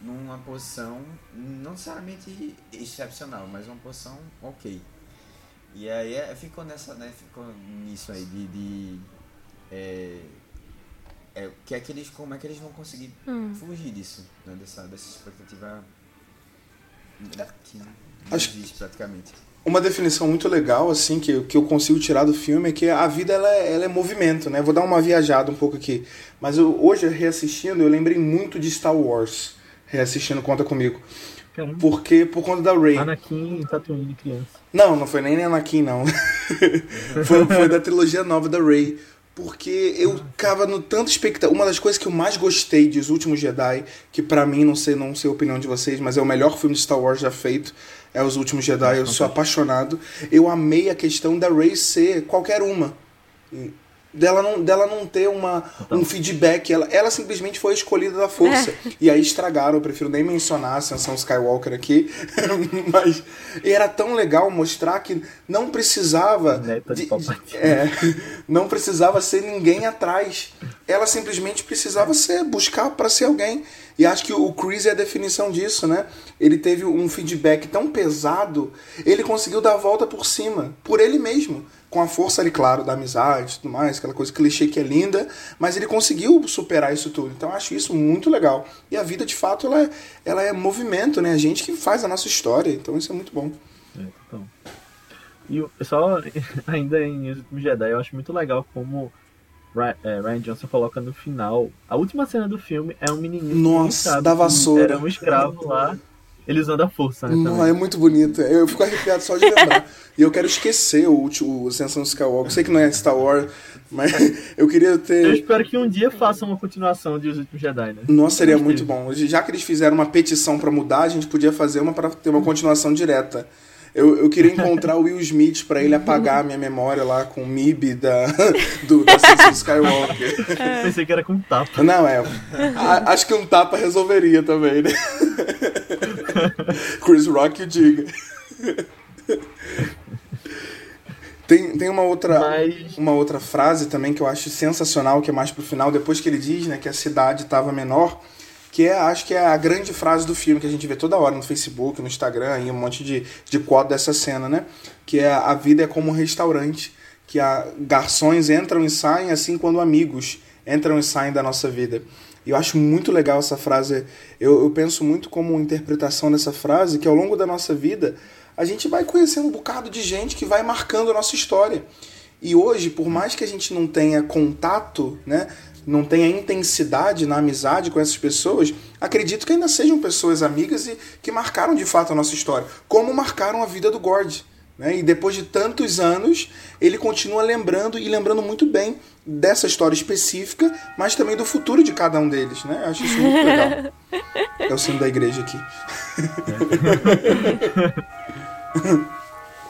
numa posição não necessariamente excepcional, mas uma posição ok. E aí é, ficou nessa, né, ficou nisso aí de, de é, é, que é que eles, como é que eles vão conseguir hum. fugir disso, né, dessa, dessa expectativa que não Acho... existe praticamente uma definição muito legal assim que, que eu consigo tirar do filme é que a vida ela é, ela é movimento, né? Vou dar uma viajada um pouco aqui, mas eu, hoje reassistindo eu lembrei muito de Star Wars, reassistindo conta comigo, Caramba. porque por conta da Rey. Anakin Tatooine criança. Não, não foi nem Anakin não, foi, foi da trilogia nova da Rey. Porque eu ficava no tanto expectativa. Uma das coisas que eu mais gostei dos últimos Jedi, que para mim, não sei, não sei a opinião de vocês, mas é o melhor filme de Star Wars já feito, é Os Últimos Jedi, eu sou apaixonado. Eu amei a questão da Rey ser qualquer uma. Dela não, dela não ter uma, então. um feedback. Ela, ela simplesmente foi escolhida da força. É. E aí estragaram, eu prefiro nem mencionar a Ascensão Skywalker aqui. Mas era tão legal mostrar que não precisava. De, é, não precisava ser ninguém atrás. Ela simplesmente precisava ser, buscar para ser alguém. E acho que o Chris é a definição disso, né? Ele teve um feedback tão pesado, ele conseguiu dar a volta por cima, por ele mesmo. Com a força ali, claro, da amizade e tudo mais, aquela coisa clichê que é linda, mas ele conseguiu superar isso tudo. Então acho isso muito legal. E a vida, de fato, ela é, ela é movimento, né? A gente que faz a nossa história. Então isso é muito bom. É, então. E o pessoal, ainda em Os Últimos Jedi, eu acho muito legal como é, Ryan Johnson coloca no final. A última cena do filme é um menininho. Nossa, da vassoura. Era um escravo lá. Ele usando a força, né? Não, é muito bonito. Eu fico arrepiado só de lembrar. e eu quero esquecer o último Ascensão Skywalker. Eu sei que não é Star Wars, mas eu queria ter. Eu espero que um dia façam uma continuação de Os Últimos Jedi, né? Nossa, seria muito bom. Já que eles fizeram uma petição para mudar, a gente podia fazer uma para ter uma continuação direta. Eu, eu queria encontrar o Will Smith para ele apagar a minha memória lá com o MIB da, do, da Skywalker. É. Pensei que era com tapa. Não, é. A, acho que um tapa resolveria também, né? Chris Rock o diga. Tem, tem uma outra Mas... uma outra frase também que eu acho sensacional, que é mais pro final, depois que ele diz né, que a cidade estava menor que é, acho que é a grande frase do filme que a gente vê toda hora no Facebook, no Instagram, e um monte de, de quadro dessa cena, né? Que é a vida é como um restaurante, que a, garçons entram e saem assim quando amigos entram e saem da nossa vida. Eu acho muito legal essa frase. Eu, eu penso muito como interpretação dessa frase, que ao longo da nossa vida a gente vai conhecendo um bocado de gente que vai marcando a nossa história. E hoje, por mais que a gente não tenha contato, né, não tenha intensidade na amizade com essas pessoas, acredito que ainda sejam pessoas amigas e que marcaram de fato a nossa história, como marcaram a vida do Gord. Né? E depois de tantos anos, ele continua lembrando e lembrando muito bem dessa história específica, mas também do futuro de cada um deles. Né? Eu acho isso muito legal. É o sino da igreja aqui.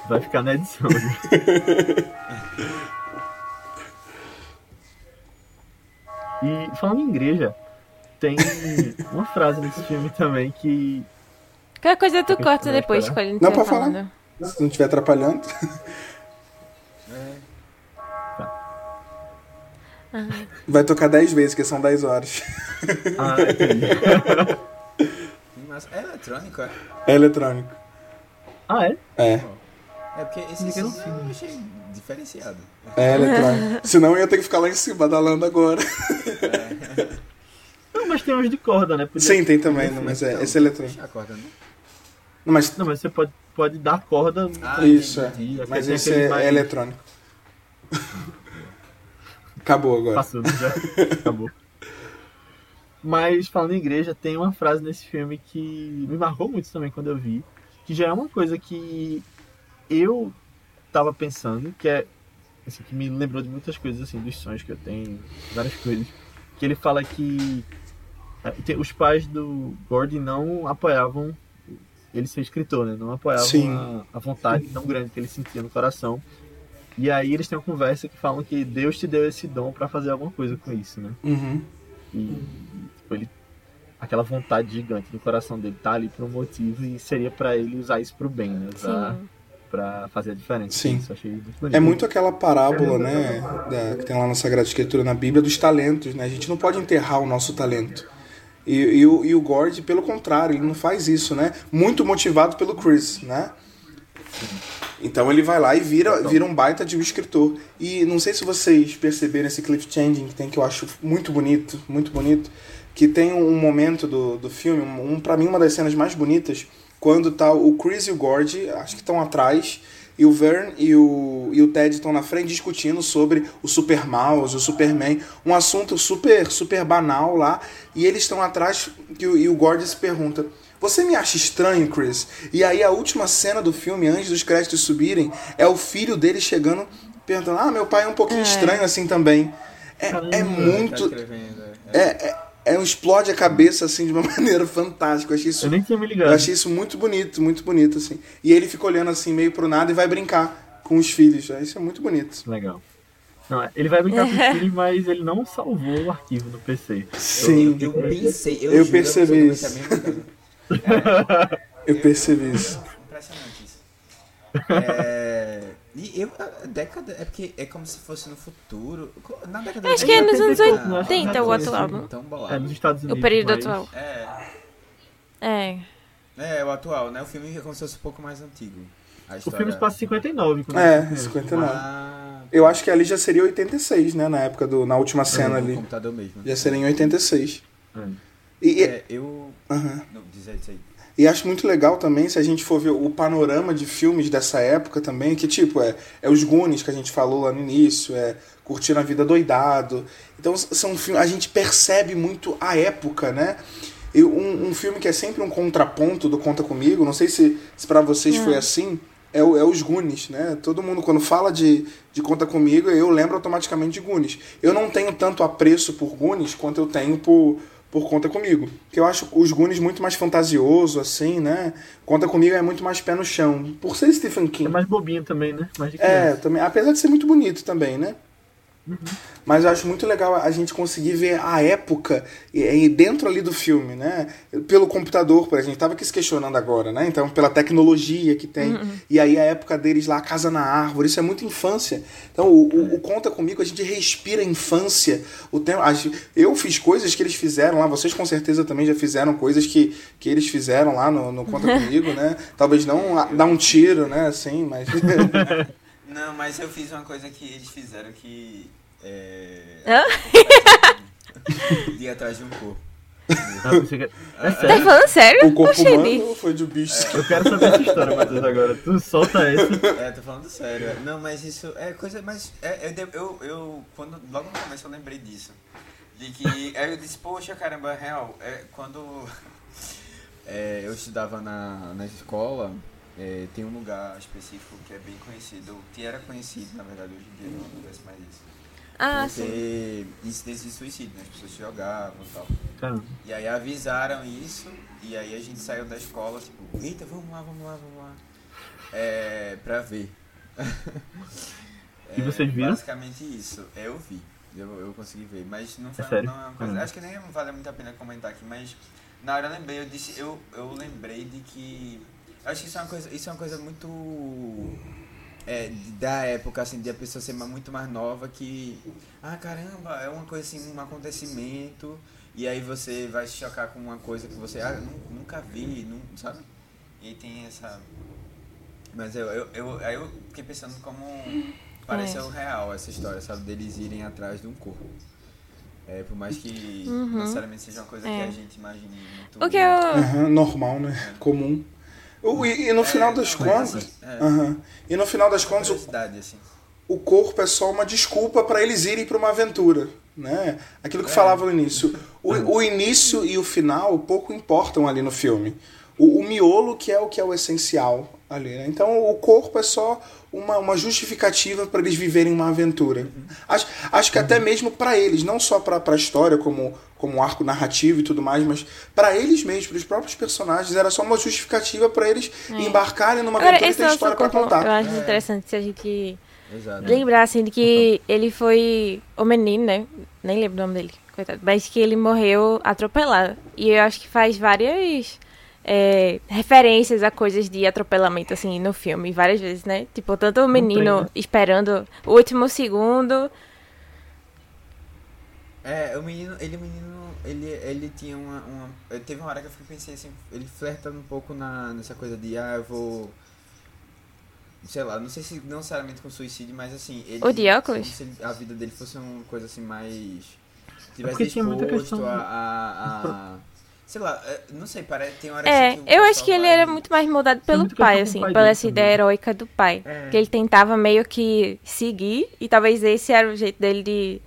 Vai ficar na edição. E falando em igreja, tem uma frase nesse filme também que. Qualquer coisa tu corta depois gente Não, pode falar. Se não estiver atrapalhando. É. Vai tocar 10 vezes, que são 10 horas. Ah, entendi. Mas é eletrônico, é? É eletrônico. ah, é? É, É porque esse Ninguém som eu achei diferenciado. é eletrônico. Senão eu ia ter que ficar lá em cima badalando agora. Não, mas tem uns de corda, né? Podia- Sim, tem também, não, mas é, esse é eletrônico. A corda, né? Não, mas Não, mas você pode, pode dar corda. Ah, isso, é. Mas esse é, mais- eletrônico. Acabou agora. Passou, já acabou. Mas falando em igreja, tem uma frase nesse filme que me marcou muito também quando eu vi, que já é uma coisa que eu tava pensando, que é assim, que me lembrou de muitas coisas assim, dos sonhos que eu tenho, várias coisas. Que ele fala que tem- os pais do Gordon não apoiavam ele ser escritor, né? Não apoiavam Sim. a, a vontade tão grande que ele sentia no coração. E aí eles têm uma conversa que falam que Deus te deu esse dom pra fazer alguma coisa com isso, né? Uhum. E tipo, ele aquela vontade gigante no coração dele tá ali por um motivo e seria pra ele usar isso pro bem, né? Usar Sim. pra fazer a diferença. Sim. Isso eu achei muito bonito. É muito aquela parábola, né, da- que tem lá na Sagrada Escritura, na Bíblia, dos talentos, né? A gente não pode enterrar o nosso talento. E, e o, e o Gord, pelo contrário, ele não faz isso, né? Muito motivado pelo Chris, né? Então ele vai lá e vira, vira um baita de um escritor. E não sei se vocês perceberam esse cliff changing que tem, que eu acho muito bonito, muito bonito. Que tem um momento do, do filme, um, um, para mim, uma das cenas mais bonitas, quando tá o Chris e o Gord, acho que estão atrás, e o Vern e o, e o Ted estão na frente discutindo sobre o Super Mouse, o Superman, um assunto super, super banal lá, e eles estão atrás e o, e o Gord se pergunta: Você me acha estranho, Chris? E aí a última cena do filme, antes dos créditos subirem, é o filho dele chegando perguntando: Ah, meu pai é um pouquinho É. estranho assim também. É, é Caramba. Tá muito. escrevendo, é. É, é, é um explode a cabeça assim de uma maneira fantástica. Eu achei isso Eu nem tinha me ligado. eu achei isso muito bonito, muito bonito, assim. E ele fica olhando assim, meio pro nada e vai brincar com os filhos. né? Isso é muito bonito. Legal. Não, ele vai brincar com os filhos, mas ele não salvou o arquivo no PC. Sim, Eu, eu pensei, eu, Eu juro, percebi eu isso. coisa. eu percebi isso. Impressionante isso. É, e eu, a década, é porque é como se fosse no futuro. Na década Acho que é nos anos 80, 80 o atual, É nos Estados Unidos. O período mas- atual. É, É. é, o atual, né? O filme é como se fosse um pouco mais antigo. O filme se passa em 59. quando É, ele se conhece. 59. Ah, Eu acho que ali já seria 86, né? Na época do. Na última cena no ali. computador mesmo. Já seria em 86. É. E, e, É, eu... aham. Não, diz aí, diz aí. E acho muito legal também, se a gente for ver o panorama de filmes dessa época também, que tipo, é, é os Goonies que a gente falou lá no início, é Curtindo a Vida Doidado. Então são filmes, a gente percebe muito a época, né? E um, um filme que é sempre um contraponto do Conta Comigo, não sei se, se para vocês foi assim, é, o- é os Goonies, né? Todo mundo quando fala de, de Conta Comigo, eu lembro automaticamente de Goonies. Eu não tenho tanto apreço por Goonies quanto eu tenho por, por Conta Comigo. Porque eu acho os Goonies muito mais fantasioso, assim, né? Conta Comigo é muito mais pé no chão. Por ser Stephen É King. mais bobinho também, né? Mais É, também, apesar de ser muito bonito também, né? Uhum. Mas eu acho muito legal a gente conseguir ver a época dentro ali do filme, né? Pelo computador, por exemplo, a gente tava aqui se questionando agora, né? Então, pela tecnologia que tem. E aí a época deles lá, a casa na árvore, isso é muito infância. Então, o, o- o Conta Comigo, a gente respira infância. O tempo, a eu fiz coisas que eles fizeram lá, vocês com certeza também já fizeram coisas que, que eles fizeram lá no, no Conta Comigo, né? Talvez não a- dar um tiro, né? Assim, mas... Não, mas eu fiz uma coisa que eles fizeram que. É. Hã? De atrás de um corpo. Pensei que- É Tá sério? falando sério? O corpo Oxente. humano foi de bicho. Eu quero saber essa história, Matheus, agora. Tu solta essa. É, tô falando sério. é. Não, mas isso é coisa. Mas é, eu, eu, eu- quando, logo no começo eu lembrei disso. De que. Aí eu disse, poxa, caramba, real. É, quando é, eu estudava na, na escola, é, tem um lugar específico que é bem conhecido, que era conhecido, na verdade, hoje em dia não acontece mais isso. Ah, sim. Porque incidentes de suicídio, né? As pessoas se jogavam e tal. Caramba. E aí avisaram isso, e aí a gente saiu da escola, tipo, eita, vamos lá, vamos lá, vamos lá. É, pra ver. E vocês viram? Basicamente isso, eu vi. Eu, eu consegui ver, mas não foi É sério? não é uma coisa. Hum. Acho que nem vale muito a pena comentar aqui, mas na hora eu lembrei, eu disse, eu, eu lembrei de que. Acho que isso é uma coisa, isso é uma coisa muito. É, da época, assim, de a pessoa ser muito mais nova que. Ah, caramba, é uma coisa assim, um acontecimento. E aí você vai se chocar com uma coisa que você. Ah, nunca vi, não, sabe? E aí tem essa. Mas eu, eu, eu, aí eu fiquei pensando como pareceu real essa história, sabe? Deles irem atrás de um corpo. É, por mais que Uhum. necessariamente seja uma coisa que É. a gente imagine muito. O que eu. Aham, normal, né? Comum. O- E, e no É, final das contas. assim, é. Aham. E no final das contas, o, assim. o corpo é só uma desculpa para eles irem para uma aventura. Né? Aquilo que eu falava no início. O, o início e o final pouco importam ali no filme. O, o miolo que é o que é o essencial ali. Né? Então o corpo é só uma, uma justificativa para eles viverem uma aventura. Acho, acho que até mesmo para eles, não só para a história como, como um arco narrativo e tudo mais, mas para eles mesmos, para os próprios personagens, era só uma justificativa para eles embarcarem numa Agora, aventura e esse ter história para contar. eu acho interessante se a gente Exato. lembrar, assim, de que ele foi o menino, né? Nem lembro o nome dele, coitado. Mas que ele morreu atropelado. E eu acho que faz várias é, referências a coisas de atropelamento, assim, no filme, várias vezes, né? Tipo, tanto o menino né? esperando o último segundo. É, o menino, ele, o menino, ele, ele tinha uma, uma. Teve uma hora que eu fiquei pensei assim, ele flertando um pouco na, nessa coisa de, ah, eu vou. Sei lá, não sei se não necessariamente com suicídio, mas assim. Ele, O de óculos? como se a vida dele fosse uma coisa assim mais. porque Tivesse tinha muita questão- a, a, a- Sei lá, é, não sei, parece. Tem hora É, que eu acho que ele era muito mais moldado pelo pai, com assim, pai pela essa ideia heróica do pai. É. Que ele tentava meio que seguir, e talvez esse era o jeito dele de,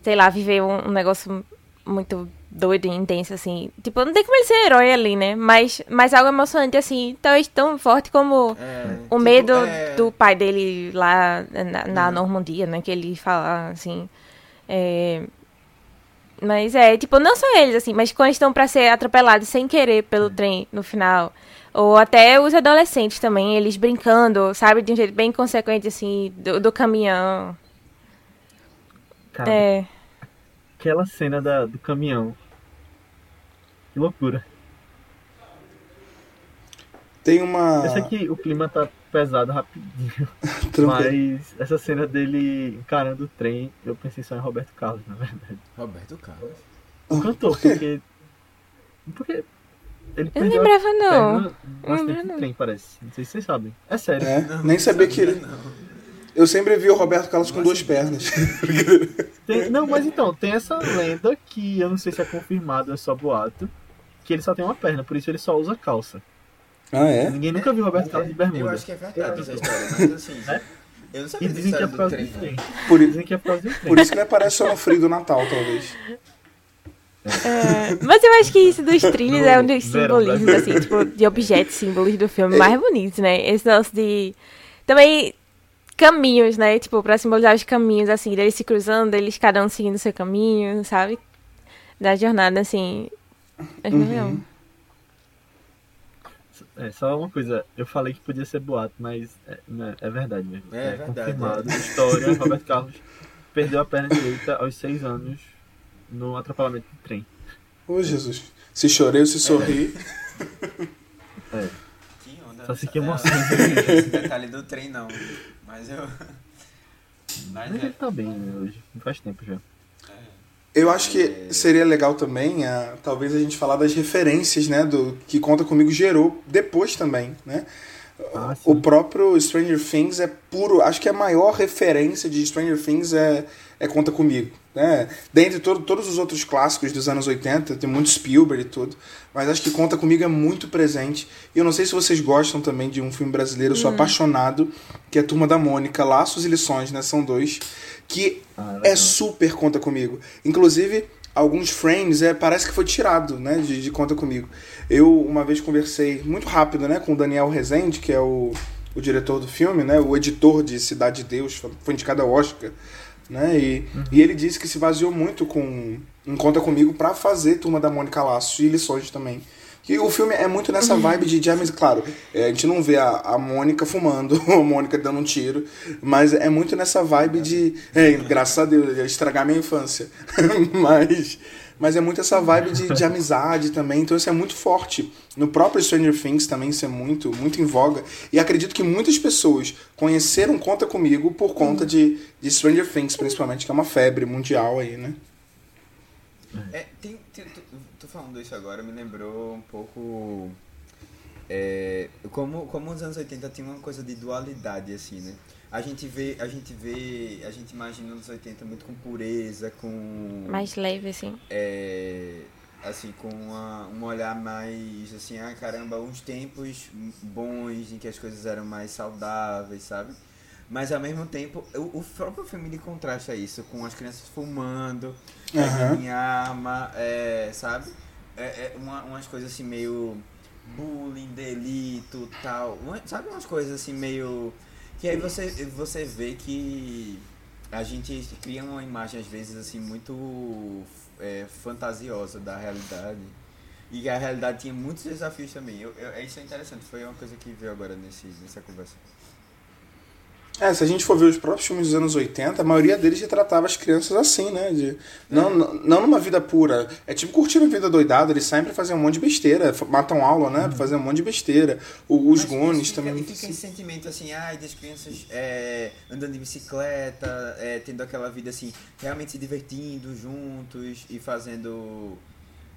sei lá, viver um, um negócio muito doido e intenso, assim. Tipo, não tem como ele ser herói ali, né? Mas, mas algo emocionante, assim, talvez tão forte como É, o tipo, medo é, do pai dele lá na, na Uhum. Normandia, né? Que ele fala, assim. É... Mas é, tipo, não só eles, assim, mas quando estão pra ser atropelados sem querer pelo trem no final. Ou até os adolescentes também, eles brincando, sabe? De um jeito bem inconsequente, assim, do, do caminhão. Cara, É. aquela cena da, do caminhão. Que loucura. Tem uma. Eu sei que o clima tá pesado rapidinho, mas essa cena dele encarando o trem, eu pensei só em Roberto Carlos, na verdade. Roberto Carlos. O cantor, porque. Porque. Ele Eu lembrava, não. perna acidente lembrava, não. trem, parece. Não sei se vocês sabem. É sério. É, Não, nem não sabia que ele. não. Eu sempre vi o Roberto Carlos com duas pernas. Tem- não, mas então, tem essa lenda que eu não sei se é confirmado, é só boato. Que ele só tem uma perna, por isso ele só usa calça. Ah, é? Ninguém nunca viu Roberto Carlos de bermuda. Eu acho que é verdade essa história, mas assim. É? Eu não sabia dessa dizem que é por do causa trem. do trem. Por, Dizem que é por causa do trem. por isso que não aparece só no frio do Natal, talvez. É, mas eu acho que isso dos trilhos No é um dos verão simbolismos, assim, tipo, de objetos, símbolos do filme mais bonitos, né? Esse lance de. Também caminhos, né? Tipo, pra simbolizar os caminhos, assim, deles se cruzando, eles cada um seguindo seu caminho, sabe? Da jornada, assim. Acho Uhum. É, só uma coisa, eu falei que podia ser boato, mas é, né, é verdade mesmo. É verdade, confirmado. é. História, Roberto Carlos perdeu a perna direita aos seis anos no atropelamento de trem. Ô, Jesus. Se chorei ou se sorri. É. Que onda. Só sei que É, emoção. Esse detalhe do trem não. Mas eu. Mas Mas ele é. tá bem né, hoje, não faz tempo já. Eu acho que seria legal também, ah, talvez a gente falar das referências, né, do que Conta Comigo gerou depois também, né? Ah. O próprio Stranger Things é puro, acho que a maior referência de Stranger Things é, é Conta Comigo, né? Dentre todo, todos os outros clássicos dos anos 80, tem muito Spielberg e tudo, mas acho que Conta Comigo é muito presente. E eu não sei se vocês gostam também de um filme brasileiro, eu sou apaixonado, que é Turma da Mônica, Laços e Lições, né? São dois, que Ah, é super Conta Comigo. Inclusive, alguns frames é, parece que foi tirado, né, de, de Conta Comigo. Eu, uma vez, conversei muito rápido, né, com o Daniel Rezende, que é o, o diretor do filme, né, o editor de Cidade de Deus, foi- indicado ao Oscar, né, e, e ele disse que se baseou muito com em Conta Comigo para fazer Turma da Mônica Laços e Lições também. Que o filme é muito nessa vibe de James, claro, é, a gente não vê a, a Mônica fumando, a Mônica dando um tiro, mas é muito nessa vibe de. É, graças a Deus, estragar minha infância. mas, mas é muito essa vibe de, de amizade também, então isso é muito forte. No próprio Stranger Things também isso é muito, muito em voga. E acredito que muitas pessoas conheceram Conta Comigo por conta de, de Stranger Things, principalmente, que é uma febre mundial aí, né? É, tem, falando isso agora, me lembrou um pouco. É, como, como os anos 80 tinha uma coisa de dualidade, assim, né? A gente vê, a gente vê, a gente imagina os anos 80 muito com pureza, com. Mais leve, assim. É, assim, com uma, um olhar mais, assim, ah, caramba, uns tempos bons em que as coisas eram mais saudáveis, sabe? Mas ao mesmo tempo, o, o próprio filme contrasta isso com as crianças fumando, Aham. em arma, é, sabe? É, é uma, umas coisas assim meio bullying, delito, tal. Sabe umas coisas assim meio. Que aí você, você vê que a gente cria uma imagem às vezes assim muito é, fantasiosa da realidade. E a realidade tinha muitos desafios também. Eu, eu, isso é interessante, foi uma coisa que veio agora nesse, nessa conversa. É, se a gente for ver os próprios filmes dos anos 80, a maioria deles retratava as crianças assim, né? De, não, não, não numa vida pura. É tipo curtir a vida doidada, eles sempre fazem um monte de besteira, matam aula, né? Fazem um monte de besteira. O- os Mas Goonies fica, também. Fica esse sentimento assim, ai, das crianças é, andando de bicicleta, é, tendo aquela vida assim, realmente se divertindo juntos e fazendo,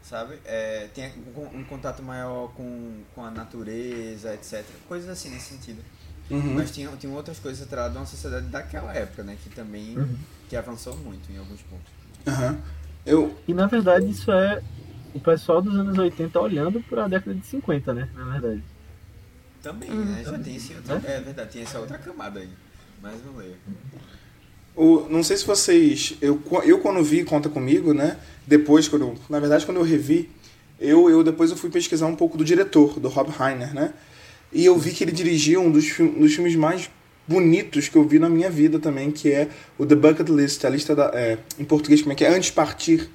sabe? É, tem um, um contato maior com, com a natureza, etc. Coisas assim nesse sentido. Uhum. Mas tinha, tinha outras coisas atreladas a uma sociedade daquela época, né? Que também Uhum. que avançou muito em alguns pontos. Aham. Eu, E na verdade isso é o pessoal dos anos 80 olhando para a década de 50, né? Na verdade. Também, Uhum. né? Já tem esse outro, é verdade, tem essa outra camada aí. Mas não leio. o, não sei se vocês. Eu, eu quando vi Conta Comigo, né? Depois, quando eu, na verdade, quando eu revi, eu, eu depois eu fui pesquisar um pouco do diretor, do Rob Reiner, né? E eu vi que ele dirigiu um dos, dos filmes mais bonitos que eu vi na minha vida também, que é o The Bucket List, a lista da. é, em português, como é que é? Antes de partir.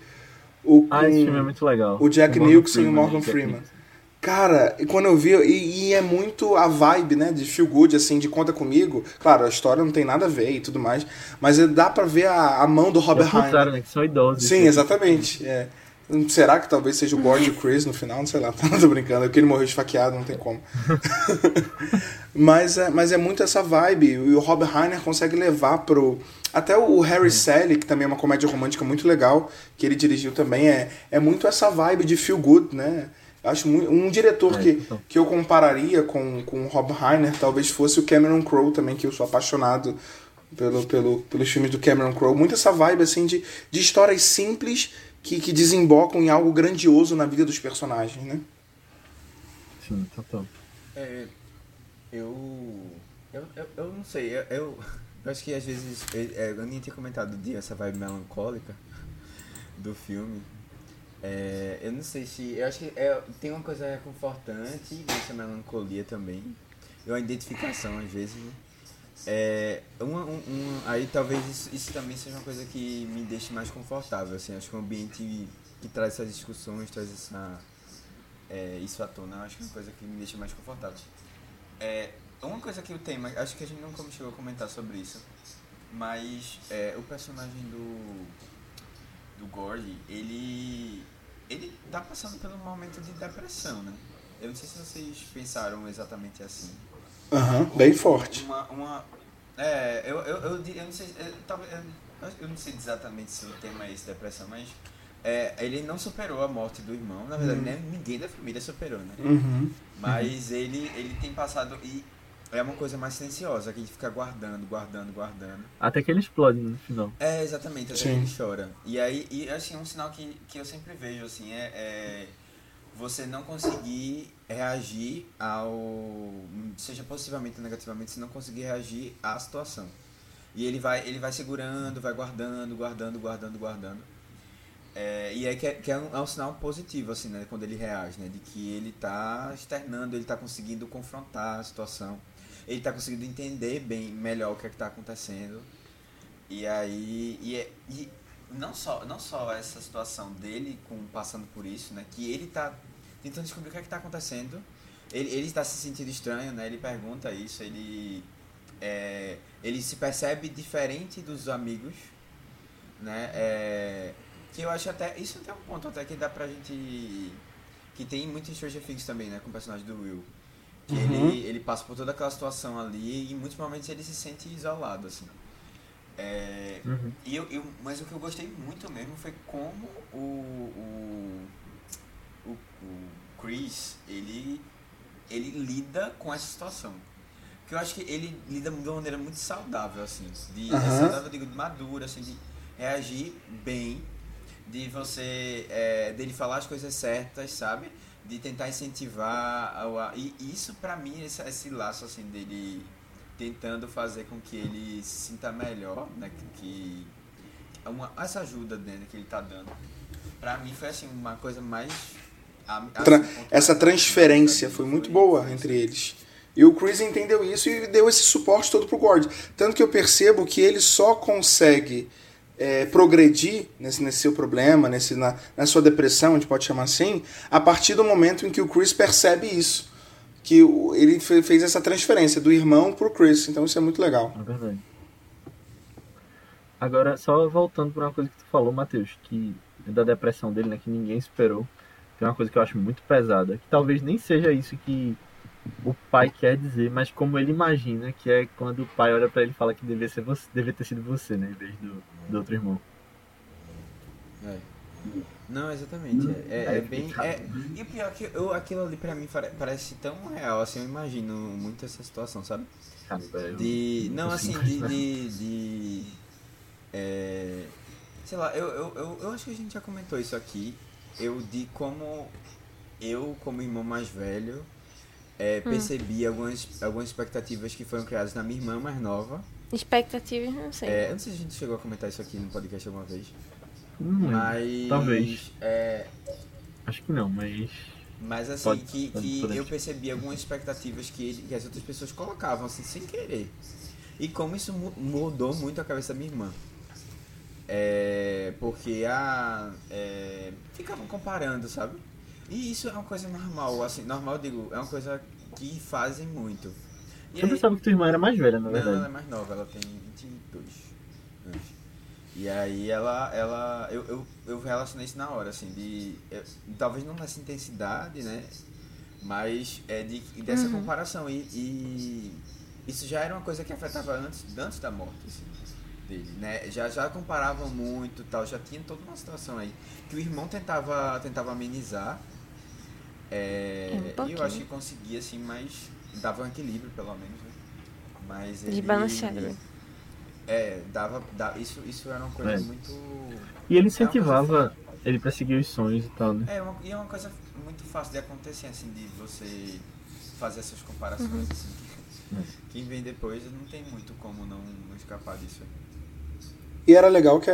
O, Ah, esse filme é muito legal. o Jack Nicholson e o Freeman, Morgan Freeman. Cara, e quando eu vi, e, e é muito a vibe, né, de feel good, assim, de conta comigo. Claro, a história não tem nada a ver e tudo mais, mas é- dá pra ver a, a mão do É Robert contrário, né? Que são idosos. Sim, exatamente. É. Será que talvez seja o Gord Chris no final? Não sei lá, tô brincando, é porque ele morreu esfaqueado, não tem como. mas, é, mas é muito essa vibe, e o Rob Reiner consegue levar pro. Até o Harry Sally, que também é uma comédia romântica muito legal, que ele dirigiu também, é, é muito essa vibe de feel good, né? Acho muito, um diretor É, que, total. que eu compararia com, com o Rob Reiner talvez fosse o Cameron Crowe também, que eu sou apaixonado pelo, pelo, pelos filmes do Cameron Crowe. Muito essa vibe assim de, de histórias simples que, que desembocam em algo grandioso na vida dos personagens, né? Sim, total. É, eu, eu, eu, eu não sei, eu, eu, eu acho que às vezes, é, eu nem tinha comentado de essa vibe melancólica do filme. É, eu não sei se, eu acho que é, tem uma coisa reconfortante nessa melancolia também, e uma identificação às vezes, né? É, uma, um, um- aí talvez isso, isso também seja uma coisa que me deixe mais confortável, assim, acho que o ambiente que traz essas discussões, traz essa, é, isso à tona, eu acho que é uma coisa que me deixa mais confortável. É, uma coisa que o tema, acho que a gente não chegou a comentar sobre isso, mas é, o personagem do do Gordy, ele ele tá passando pelo momento de depressão, né? Eu não sei se vocês pensaram exatamente assim. Aham, bem forte. Uma, uma, é, eu, eu, eu, eu não sei, eu, eu, não sei exatamente se o tema é esse, depressão, mas é, ele não superou a morte do irmão, na verdade, né, ninguém da família superou, né? Uhum. Mas ele, ele tem passado e é uma coisa mais silenciosa, que a gente fica guardando, guardando, guardando. Até que ele explode no final. É, exatamente, até Sim. ele chora. E aí, e, assim, um sinal que, que eu sempre vejo, assim, é, é você não conseguir reagir ao... Seja positivamente ou negativamente, você não conseguir reagir à situação. E ele vai, ele vai segurando, vai guardando, guardando, guardando, guardando. É, e aí que, é, que é, um, é um sinal positivo, assim, né? Quando ele reage, né? De que ele tá externando, ele tá conseguindo confrontar a situação. Ele tá conseguindo entender bem, melhor o que é que tá acontecendo. E aí, e, é- e não só, não só essa situação dele com passando por isso, né, que ele tá tentando descobrir o que é que tá acontecendo. Ele, ele está se sentindo estranho, né? Ele pergunta isso, ele, é, ele se percebe diferente dos amigos, né? É, que eu acho até, isso tem um ponto até que dá pra gente, que tem muito em Stranger Things também, né? Com o personagem do Will. Que Uhum. ele, ele passa por toda aquela situação ali e em muitos momentos ele se sente isolado, assim. É, Uhum. e eu, eu, mas o que eu gostei muito mesmo foi como o, o, o, o Chris, ele, ele lida com essa situação. Porque eu acho que ele lida de uma maneira muito saudável, assim. De, é saudável, eu digo, de madura, assim, de reagir bem, de você, é, dele falar as coisas certas, sabe? De tentar incentivar, ao, a- e isso pra mim, esse, esse laço, assim, dele tentando fazer com que ele se sinta melhor, né? Que, que uma, essa ajuda dele que ele tá dando, pra mim foi assim uma coisa mais a- a- Tra- essa transferência foi muito boa entre eles. E o Chris entendeu isso e deu esse suporte todo pro Gord. Tanto que eu percebo que ele só consegue é, progredir nesse, nesse seu problema, nesse, na, na sua depressão, a gente pode chamar assim, a partir do momento em que o Chris percebe isso. Que o- ele fe- fez essa transferência do irmão pro Chris. Então isso é muito legal. É verdade. Agora, só voltando para uma coisa que tu falou, Matheus, que da depressão dele, né, que ninguém esperou. Tem uma coisa que eu acho muito pesada, que talvez nem seja isso que o pai quer dizer, mas como ele imagina, que é quando o pai olha para ele e fala que devia, ser você, devia ter sido você, né, em vez do, do outro irmão. É. Não, exatamente. É, é- é bem. É, e o pior é que eu, aquilo ali pra mim pare- parece tão real, assim, eu imagino muito essa situação, sabe? De. Não, assim, de. de, de é, sei lá, eu, eu, eu, eu acho que a gente já comentou isso aqui. Eu de como eu, como irmão mais velho, é, percebi algumas, algumas expectativas que foram criadas na minha irmã mais nova. Expectativas, não sei. É, eu não sei se a gente chegou a comentar isso aqui no podcast alguma vez. Não. Mas. Talvez. É, Acho que não, mas. Mas assim, Pode- que, pode- que pode eu percebi algumas expectativas que, que as outras pessoas colocavam, assim, sem querer. E como isso mu- mudou muito a cabeça da minha irmã. É, porque a. É, ficavam comparando, sabe? E isso é uma coisa normal, assim, normal eu digo, é uma coisa que fazem muito. E Eu aí- pensava que tua irmã era mais velha, na não, ela é verdade. mais nova, ela tem 22 anos. E aí ela, ela eu, eu, eu relacionei isso na hora, assim, de. eu- talvez não nessa intensidade, né? Mas é de, dessa comparação. E, e isso já era uma coisa que afetava antes, antes da morte, assim, dele, né? Já, já comparavam muito tal, já tinha toda uma situação aí. Que o irmão tentava, tentava amenizar. É, Um e eu acho que conseguia, assim, mas dava um equilíbrio, pelo menos, né? Mas ele... Desbalanceado. né? É, dava, da- isso, isso era uma coisa É. muito... E ele É incentivava ele pra seguir os sonhos e tal, né? É, uma, e é uma coisa muito fácil de acontecer, assim, de você fazer essas comparações, Uhum. assim. que Quem vem depois não tem muito como não, não escapar disso. E era legal que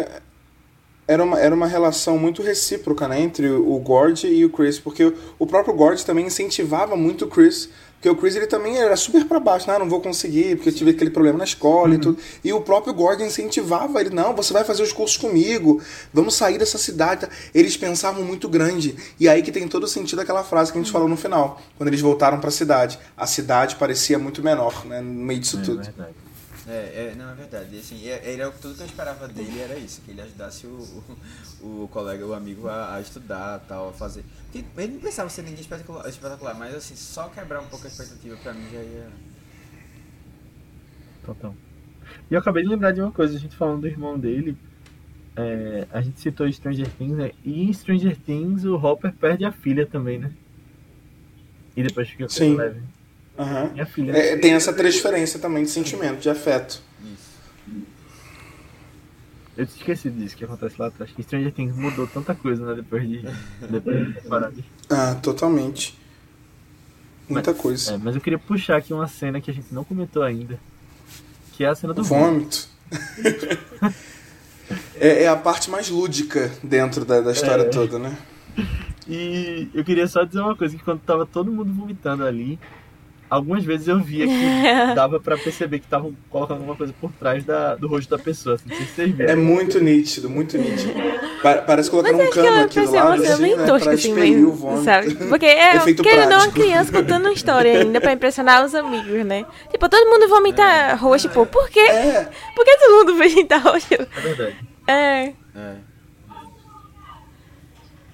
era uma, era uma relação muito recíproca né, entre o Gord e o Chris, porque o- próprio Gord também incentivava muito o Chris, porque o Chris ele também era super pra baixo, né, não vou conseguir, porque eu tive aquele problema na escola e tudo. E o próprio Gord incentivava ele, não, você vai fazer os cursos comigo, vamos sair dessa cidade. Eles pensavam muito grande. E aí que tem todo o sentido aquela frase que a gente falou no final, quando eles voltaram pra cidade. A cidade parecia muito menor, né, no meio disso É tudo. verdade. É, é, não, é verdade. E, Assim, é- era tudo que eu esperava dele era isso, que ele ajudasse o, o, o colega, o amigo a, a estudar, tal, a fazer. Porque ele não precisava ser ninguém espetacular, espetacular, mas assim, só quebrar um pouco a expectativa pra mim já ia. Total. E eu acabei de lembrar de uma coisa, a gente falando do irmão dele. é, a gente citou Stranger Things, né? E em Stranger Things o Hopper perde a filha também, né? E depois fica com Sim. o Eleven. Aham. E a filha. É, tem essa transferência também de sentimento, de afeto. Isso. Eu tinha esquecido disso que acontece lá atrás. Que Stranger Things mudou tanta coisa, né? Depois de. Depois de parar. Ah, totalmente. Muita Mas- coisa. É, mas eu queria puxar aqui uma cena que a gente não comentou ainda. Que é a cena do vômito. Vômito. é, é a parte mais lúdica dentro da, da história É. toda, né? E eu queria só dizer uma coisa, que quando tava todo mundo vomitando ali, algumas vezes eu via que dava pra perceber que estavam colocando alguma coisa por trás da, do rosto da pessoa. Assim, não sei se vocês viram. É muito nítido, muito nítido. Pa- Parece colocar um que cano ela aqui do uma lado, cena assim, bem né, tosca, pra assim, expelir o mesmo, vômito. sabe? Porque é, querendo uma prático. criança contando uma história ainda pra impressionar os amigos, né? Tipo, todo mundo vomita roxo, pô. Por quê? É, Por que todo mundo vomita roxo? É verdade. É. É.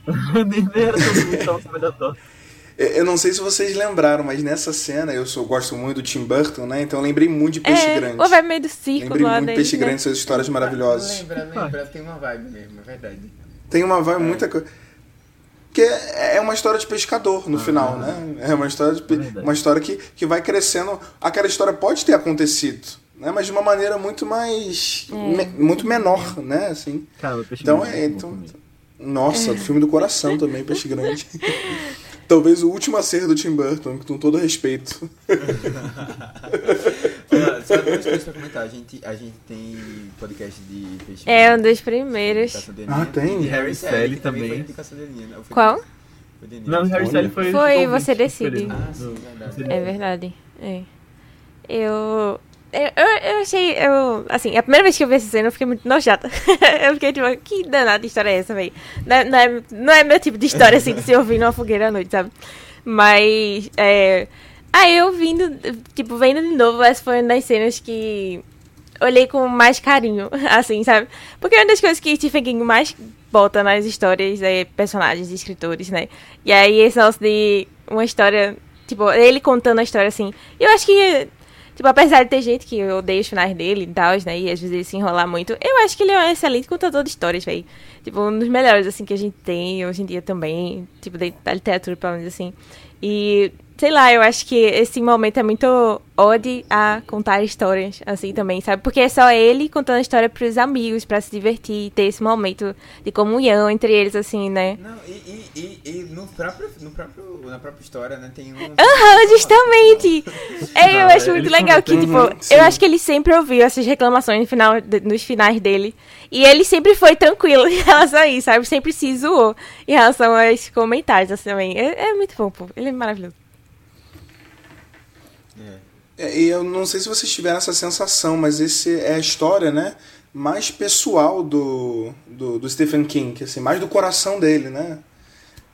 nem, era todo mundo que tava comendo a torta. Eu não sei se vocês lembraram, mas nessa cena eu sou, gosto muito do Tim Burton, né? Então eu lembrei muito de Peixe é. Grande. Ou vai meio do circo Lembrei lá muito de Peixe né? Grande, suas histórias maravilhosas. Lembra, lembra, tem uma vibe mesmo, é verdade. Tem uma vibe muita coisa. Porque é uma história de pescador no final, né? É uma história, de, pe- verdade. uma história que, que vai crescendo. Aquela história pode ter acontecido, né? Mas de uma maneira muito mais. me- muito menor, né? Assim. Cara, o peixe Então grande é. Então, nossa, filme do coração também, Peixe Grande. Talvez o último acerto do Tim Burton, com todo respeito. Olha, Só duas coisas pra comentar. A gente, a gente tem podcast de. É um dos primeiros. Ah, tem? E de Harry Sally, Sally também. também. foi né? Foi Qual? foi. Não, o Harry Olha. Styles foi. Foi, ficou você decide. Ah, sim, verdade. É verdade. É. Eu. Eu, eu achei. Eu, assim, a primeira vez que eu vi essa cena, eu fiquei muito nojada. eu fiquei tipo, que danada história é essa, velho? Não, é- não, é, não é meu tipo de história, assim, de se ouvir numa fogueira à noite, sabe? Mas. É, aí eu vindo, tipo, vendo de novo, essa foi uma das cenas que. Olhei com mais carinho, assim, sabe? Porque é uma das coisas que Stephen King mais bota nas histórias é personagens e escritores, né? E aí esse negócio de uma história, tipo, ele contando a história assim. Eu acho que, tipo, apesar de ter gente que odeia os finais dele e tal, né? E às vezes ele se enrolar muito, eu acho que ele é um excelente contador de histórias, velho. Tipo, um dos melhores, assim, que a gente tem hoje em dia também, tipo, da literatura, pelo menos assim. E, sei lá, eu acho que esse momento é muito ode a contar histórias, assim, também, sabe? Porque é só ele contando a história pros amigos, pra se divertir, ter esse momento de comunhão entre eles, assim, né? Não, e, e, e, e no próprio, no próprio, na própria história, né, tem um... Aham, justamente! É, eu acho muito legal que, Uhum, tipo, eu acho que ele sempre ouviu essas reclamações no final, de- nos finais dele. E ele sempre foi tranquilo em relação a isso, sabe? Sempre se zoou em relação aos comentários, assim, também. É, é muito bom, pô. Ele é maravilhoso. É. E eu não sei se vocês tiveram essa sensação, mas esse é a história, né? Mais pessoal do, do, do Stephen King, assim, mais do coração dele, né?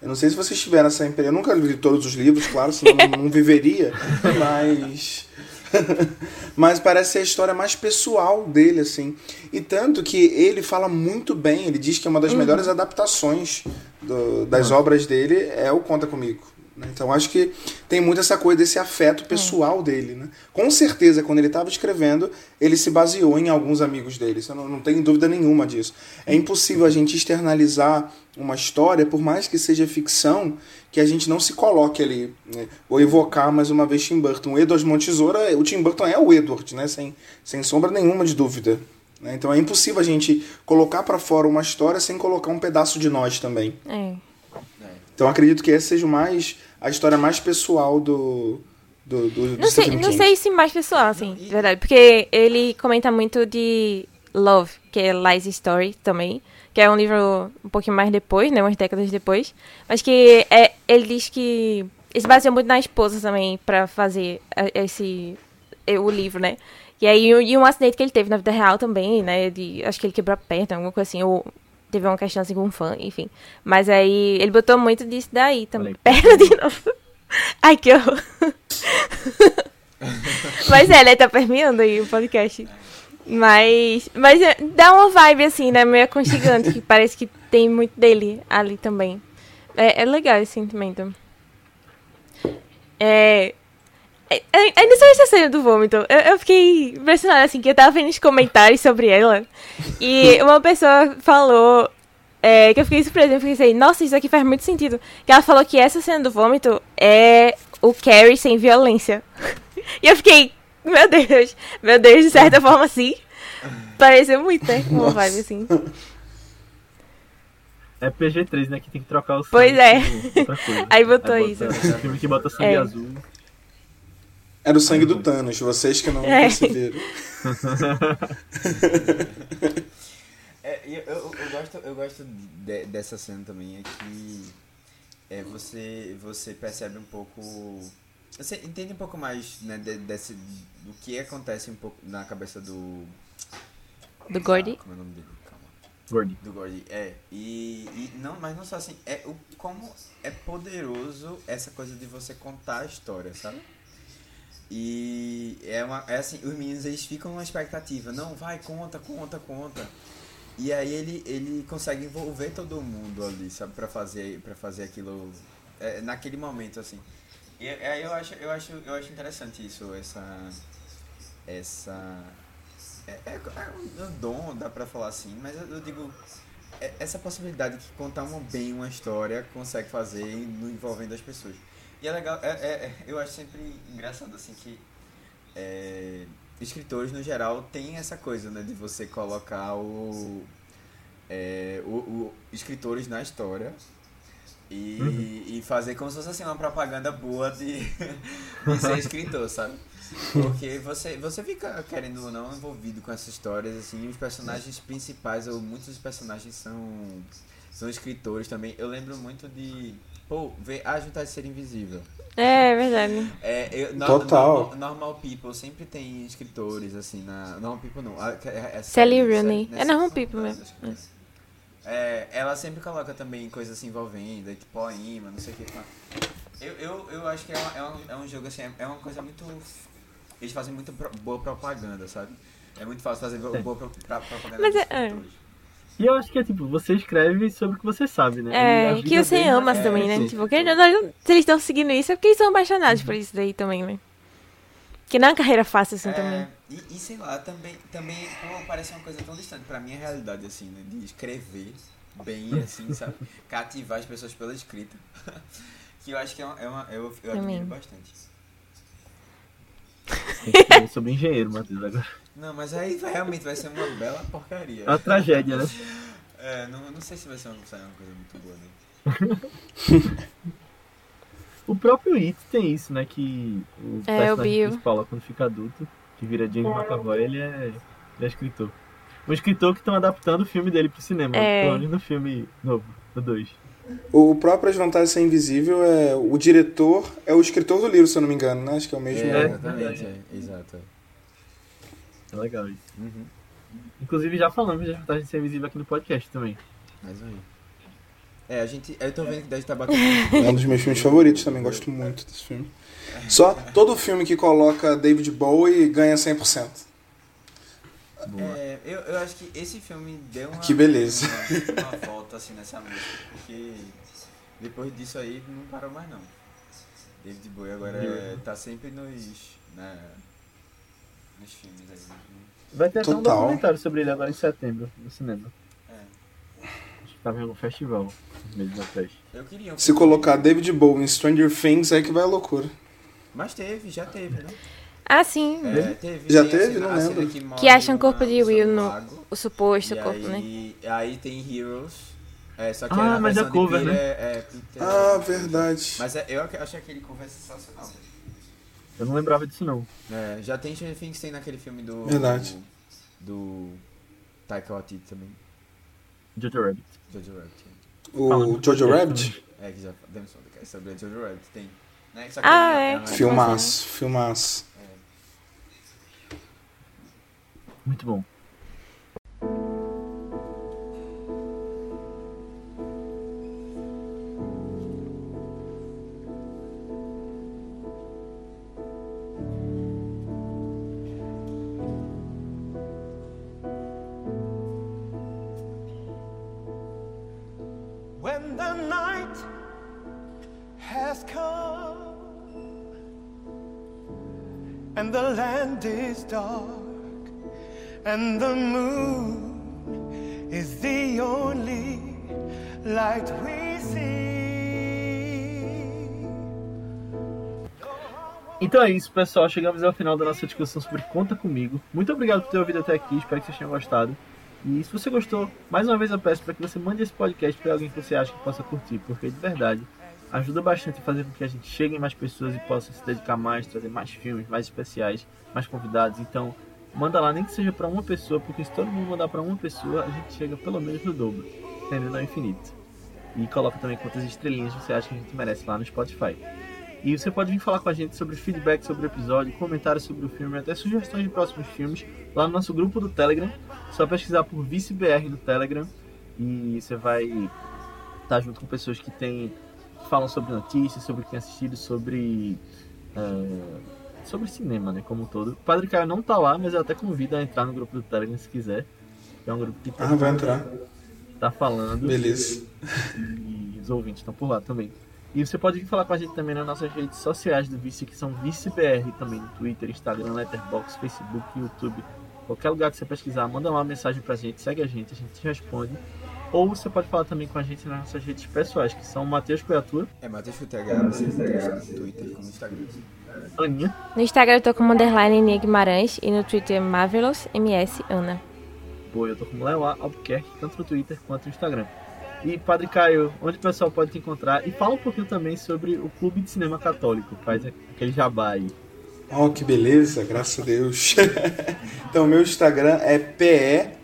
Eu não sei se vocês tiveram essa impressão. Eu nunca li todos os livros, claro, senão não, não viveria, mas. mas parece ser a história mais pessoal dele, assim. E tanto que ele fala muito bem, ele diz que é uma das melhores adaptações do- das obras dele é o Conta Comigo. Né? Então acho que tem muito essa coisa desse afeto pessoal dele. Né? Com certeza, quando ele estava escrevendo, ele se baseou em alguns amigos dele. Isso eu não, não tenho dúvida nenhuma disso. É impossível a gente externalizar uma história, por mais que seja ficção, que a gente não se coloque ali. Né? Vou evocar mais uma vez Tim Burton. O Edward Mão de Tesoura, o Tim Burton é o Edward, né? sem, sem sombra nenhuma de dúvida. né? Então é impossível a gente colocar para fora uma história sem colocar um pedaço de nós também. É. Então acredito que essa seja mais a história mais pessoal do do, do, do Não sei, Stephen não sei se mais pessoal, assim, de verdade. Porque ele comenta muito de Love, que é Lies Story também. Que é um livro um pouquinho mais depois, né? Umas décadas depois. Mas que é, ele diz que ele se baseou muito na esposa também pra fazer a- esse é, o livro, né? E aí e um acidente que ele teve na vida real também, né? De, acho que ele quebrou a perna, alguma coisa assim, ou teve uma questão assim com um fã, enfim. Mas aí ele botou muito disso daí também. Aí. Perna de novo. Ai, que horror. Mas é, ele tá permeando aí o podcast. Mas, mas é, dá uma vibe assim, né? Meio aconchegante, que parece que tem muito dele ali também. É, é legal esse sentimento. É. é- é- Ainda sobre essa cena do vômito, eu, eu fiquei impressionada, assim, que eu tava vendo os comentários sobre ela. E uma pessoa falou. é, que eu fiquei surpresa, eu fiquei assim, nossa, isso aqui faz muito sentido. Que ela falou que essa cena do vômito é o Carrie sem violência. E eu fiquei, meu Deus, meu Deus, de certa forma assim. Pareceu muito, né? Uma Nossa. vibe assim. É PG-13, né? Que tem que trocar o sangue Pois é. coisa. Aí botou Aí isso. bota- Tem filme que bota sangue É. azul. Era o sangue do Thanos, vocês que não É. perceberam. É, eu, eu, eu gosto, eu gosto de- dessa cena também, é que é, você, você percebe um pouco Você entende um pouco mais, né, de- desse, do que acontece um pouco na cabeça do... Do Gordy. Ah, como é o nome dele? Calma. Gordy. Do Gordy, é. E, e não, mas não só assim, é o como é poderoso essa coisa de você contar a história, sabe? E é uma é assim, os meninos eles ficam numa expectativa, não, vai, conta, conta, conta. E aí ele, ele consegue envolver todo mundo ali, sabe, para fazer para fazer aquilo é, naquele momento assim. E aí eu acho eu acho eu acho interessante isso, essa essa é, é, é um dom, dá pra falar assim, mas eu, eu digo, é- essa possibilidade que contar uma, bem uma história consegue fazer envolvendo as pessoas. E é legal, é, é- é- eu acho sempre engraçado assim que é, escritores no geral têm essa coisa, né, de você colocar o, é, o, o- escritores na história. E, e fazer como se fosse assim, uma propaganda boa de, de ser escritor, sabe? Porque você, você fica, querendo ou não, envolvido com essas histórias, assim, os personagens principais, ou muitos dos personagens são, são escritores também. Eu lembro muito de, pô, ver A Juntar de Ser Invisível. É, é verdade. É, eu, no- Total. Normal, Normal People sempre tem escritores, assim, na... Normal People não. a- É, é Sally Rooney. É né, Normal People mesmo. é. Ela sempre coloca também coisas se envolvendo, aí, tipo poema, não sei o que. Eu, eu, eu acho que é, uma- é, um, é um jogo assim, é- é uma coisa muito. Eles fazem muito pro- boa propaganda, sabe? É muito fácil fazer boa pro- pra- propaganda Mas é- é. escritores. E eu acho que é tipo, você escreve sobre o que você sabe, né? E É, vida que você ama é também, né? assim. Tipo, querendo ou não, se eles estão seguindo isso, é porque eles são apaixonados por isso daí também, né? Que não é uma carreira fácil assim É, também. e, e sei lá, também, também parece uma coisa tão distante pra minha realidade, assim, né? De escrever bem, assim, sabe? Cativar as pessoas pela escrita. que eu acho que é uma. É uma eu eu admiro bastante. Eu sou bem engenheiro, Matheus, agora. Não, mas aí vai- realmente vai ser uma bela porcaria. É uma tragédia, né? É, não, não sei se vai ser uma, sair uma coisa muito boa, né? O próprio It tem isso, né? Que o É, o personagem Bill. principal, lá, quando fica adulto, que vira James McAvoy, ele é, ele é escritor. Um escritor que estão adaptando o filme dele pro cinema, É. menos no filme novo, no 2. O próprio As Vantagens de Ser Invisível é. O diretor é o escritor do livro, se eu não me engano, né? Acho que é o mesmo. É. exatamente, é, exato. É. Legal isso. Uhum. Inclusive já falamos de vantagem de ser invisível aqui no podcast também. Mais um aí. É, a gente. Eu tô vendo que deve estar batendo. É um dos meus filmes favoritos também, gosto muito desse filme. Só todo filme que coloca David Bowie ganha 100%. É, eu, eu acho que esse filme deu uma. Que beleza. Uma, uma volta assim nessa música, porque depois disso aí não parou mais não. David Bowie agora é, tá sempre nos. Né, nos filmes aí. né? Vai ter até um Total. documentário sobre ele agora em setembro, no cinema. É. Acho que tava em algum festival, meses atrás. Eu queria um Se filme- colocar David Bowie em Stranger Things, é que vai a loucura. Mas teve, já teve, né? Ah, sim. É, teve. Já a teve? cena- Não a lembro. Que, Que acham o uma corpo de Will no lago. O suposto E corpo, né? aí, aí tem Heroes. É, só que Ah, a mas é versão de cover, né? É, é Ah, verdade. Mas é, eu achei aquele cover sensacional. Eu não lembrava disso não. É, já tem Stranger Things tem naquele filme do. Verdade. Do. Taika Waititi também. Jojo Rabbit. Jojo Rabbit. O Falando do Jojo Rabbit? É, que já demos um podcast sobre Jojo Rabbit. Tem. Né? Só que Ah, é. uma- Filmaço, filmaço. Muito bom. Dark and the moon is the only light we see. Então é isso, pessoal. Chegamos ao final da nossa discussão sobre Conta Comigo. Muito obrigado por ter ouvido até aqui. Espero que vocês tenham gostado. E se você gostou, mais uma vez eu peço para que você mande esse podcast para alguém que você acha que possa curtir, porque de verdade ajuda bastante a fazer com que a gente chegue em mais pessoas e possa se dedicar mais, trazer mais filmes, mais especiais, mais convidados. Então, manda lá, nem que seja para uma pessoa, porque se todo mundo mandar para uma pessoa, a gente chega pelo menos no dobro, entendendo ao infinito. E coloca também quantas estrelinhas você acha que a gente merece lá no Spotify. E você pode vir falar com a gente sobre feedback sobre o episódio, comentários sobre o filme, até sugestões de próximos filmes lá no nosso grupo do Telegram. Só pesquisar por ViceBR no Telegram e você vai estar junto com pessoas que têm falam sobre notícias, sobre o que tem assistido, sobre é, sobre cinema, né, como um todo. O Padre Caio não tá lá, mas eu até convido a entrar no grupo do Telegram se quiser. É um grupo que tá, ah, vai entrar. tá falando. Beleza. E os ouvintes estão por lá também. E você pode vir falar com a gente também nas nossas redes sociais do Vice, que são ViceBR também, no Twitter, Instagram, Letterboxd, Facebook, YouTube. Qualquer lugar que você pesquisar, manda uma mensagem pra gente, segue a gente, a gente responde. Ou você pode falar também com a gente nas nossas redes pessoais, que são Matheus Coiatura. É Matheus Coiatura, você no Twitter como no Instagram. Aninha. No Instagram eu tô como underline Aninha Guimarães e no Twitter Marvelous MS Ana. Boa, eu tô como Léo Albuquerque, tanto no Twitter quanto no Instagram. E Padre Caio, onde o pessoal pode te encontrar? E fala um pouquinho também sobre o Clube de Cinema Católico, faz aquele jabá aí. Oh, que beleza, graças a Deus. então, meu Instagram é P-E-K-A-Y-O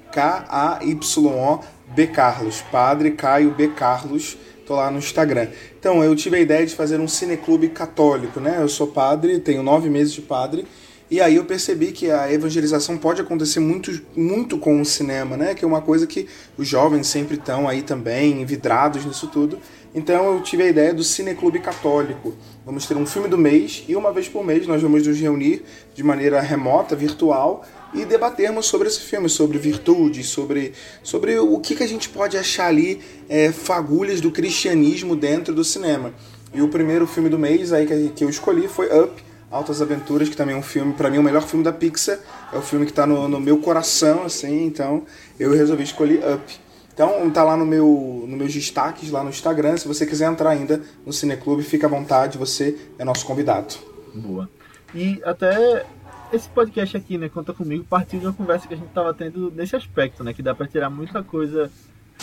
B Carlos, Padre Caio B Carlos, tô lá no Instagram. Então, eu tive a ideia de fazer um cineclube católico, né? Eu sou padre, tenho nove meses de padre, e aí eu percebi que a evangelização pode acontecer muito, muito com o cinema, né? Que é uma coisa que os jovens sempre estão aí também, vidrados nisso tudo. Então eu tive a ideia do Cineclube Católico. Vamos ter um filme do mês e uma vez por mês nós vamos nos reunir de maneira remota, virtual, e debatermos sobre esse filme, sobre virtudes, sobre, sobre o que, que a gente pode achar ali é, fagulhas do cristianismo dentro do cinema. E o primeiro filme do mês aí que, que eu escolhi foi Up, Altas Aventuras, que também é um filme, para mim, o melhor filme da Pixar. É o filme que está no, no meu coração, assim, então eu resolvi escolher Up. Então tá lá no meu, nos meus destaques lá no Instagram. Se você quiser entrar ainda no Cineclube, fica à vontade, você é nosso convidado. Boa. E até esse podcast aqui, né, Conta Comigo, partiu de uma conversa que a gente estava tendo nesse aspecto, né, que dá para tirar muita coisa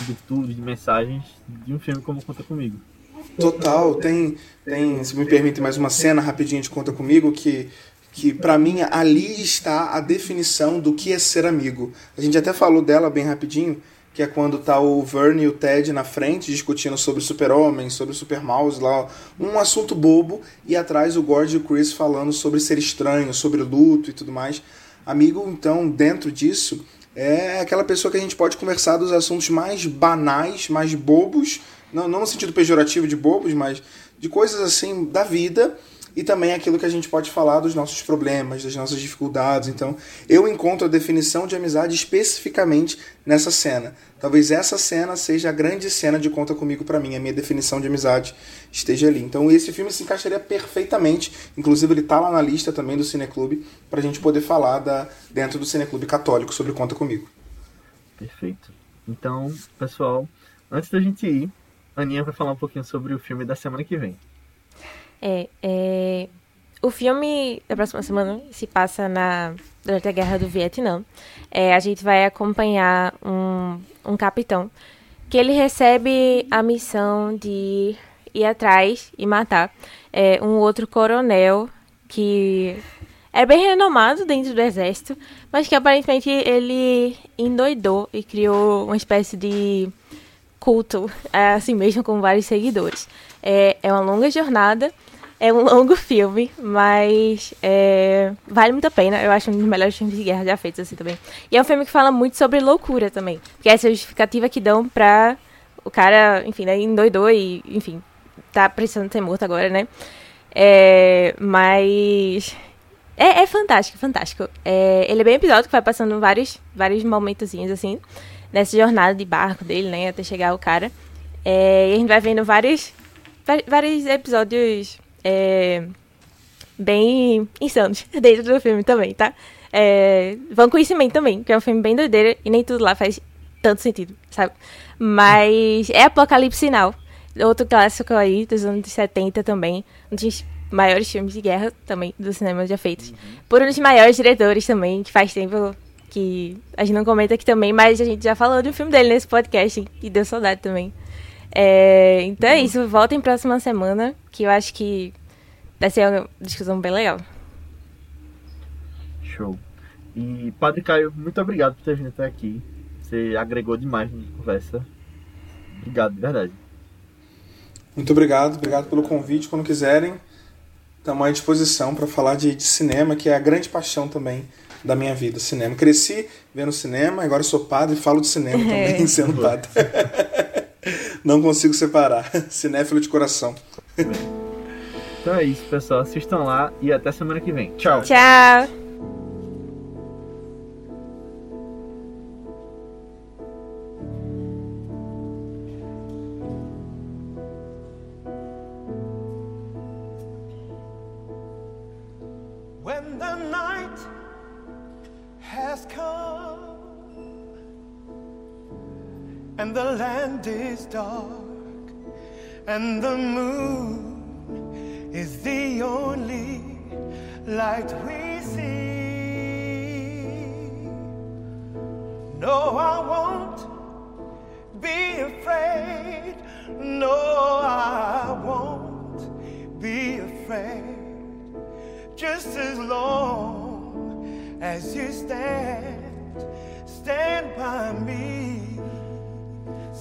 de tudo, de mensagens de um filme como Conta Comigo. Total, tem, tem, se me permite mais uma cena rapidinho de Conta Comigo, que, que para mim ali está a definição do que é ser amigo. A gente até falou dela bem rapidinho, que é quando tá o Vern e o Ted na frente discutindo sobre o Super-Homem, sobre o Super-Mouse lá, um assunto bobo, e atrás o Gord e o Chris falando sobre ser estranho, sobre luto e tudo mais. Amigo, então, dentro disso, é aquela pessoa que a gente pode conversar dos assuntos mais banais, mais bobos, não, não no sentido pejorativo de bobos, mas de coisas assim da vida, e também aquilo que a gente pode falar dos nossos problemas, das nossas dificuldades. Então, eu encontro a definição de amizade especificamente nessa cena. Talvez essa cena seja a grande cena de Conta Comigo para mim, a minha definição de amizade esteja ali. Então, esse filme se encaixaria perfeitamente, inclusive ele está lá na lista também do Cineclube, para a gente poder falar da, dentro do Cineclube Católico sobre Conta Comigo. Perfeito. Então, pessoal, antes da gente ir, a Aninha vai falar um pouquinho sobre o filme da semana que vem. É, é, o filme da próxima semana se passa na durante a Guerra do Vietnã. É, a gente vai acompanhar um, um capitão que ele recebe a missão de ir atrás e matar é, um outro coronel que é bem renomado dentro do exército, mas que aparentemente ele endoidou e criou uma espécie de culto a si mesmo com vários seguidores. É, é uma longa jornada é um longo filme, mas é, vale muito a pena. Eu acho um dos melhores filmes de guerra já feitos assim também. E é um filme que fala muito sobre loucura também. Que é essa justificativa que dão pra o cara, enfim, né, endoidou e, enfim, tá precisando ser morto agora, né? É, mas é, é, fantástico, fantástico. É, ele é bem episódico, vai passando vários, vários momentozinhos assim, nessa jornada de barco dele, né, até chegar o cara. É, e a gente vai vendo vários, vários episódios é, bem insanos dentro do filme também, tá? É, vão isso também, que é um filme bem doideira e nem tudo lá faz tanto sentido, sabe? Mas é Apocalipse Sinal, outro clássico aí dos anos 70 também, um dos maiores filmes de guerra também do cinema já feitos. Uhum. Por um dos maiores diretores também, que faz tempo que a gente não comenta aqui também, mas a gente já falou do filme dele nesse podcast e deu saudade também. É, então é isso, voltem próxima semana, que eu acho que vai ser uma discussão bem legal. Show. E Padre Caio, muito obrigado por ter vindo até aqui. Você agregou demais na conversa. Obrigado, de verdade. Muito obrigado, obrigado pelo convite. Quando quiserem, Estamos à disposição para falar de, de cinema, que é a grande paixão também da minha vida, cinema. Cresci vendo cinema, agora sou padre e falo de cinema também, sendo padre. Não consigo separar. Cinéfilo de coração. Então é isso, pessoal. Assistam lá e até semana que vem. Tchau. Tchau. When the night has come and the land is dark and the moon is the only light we see. No, I won't be afraid. No, I won't be afraid just as long as you stand, stand by me.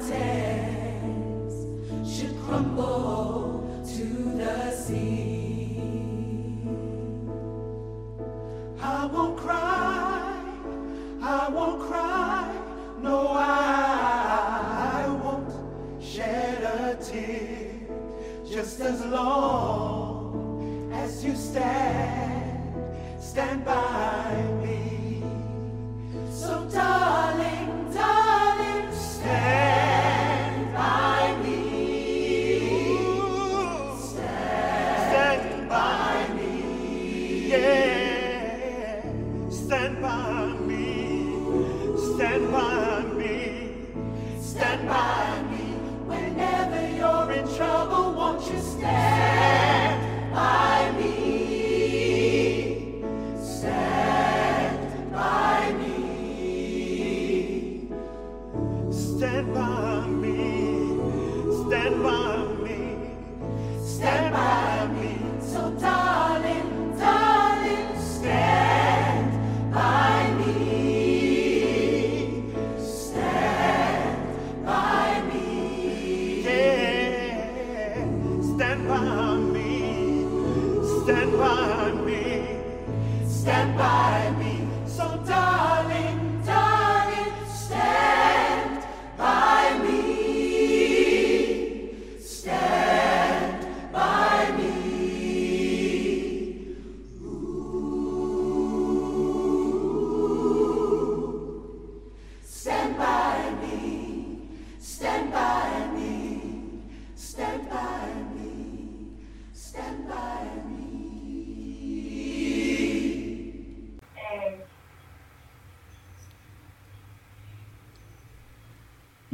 Mountains should crumble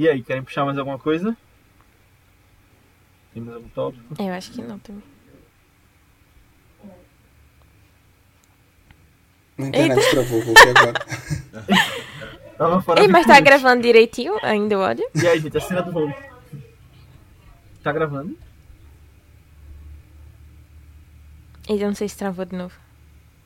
E aí, querem puxar mais alguma coisa? Tem mais algum tópico? Eu acho que não também. Na internet travou, voltei agora. Tava fora Ei, mas tá curso. gravando direitinho ainda o áudio? E aí, gente, a cena do voo. Tá gravando? Ele não sei se travou de novo.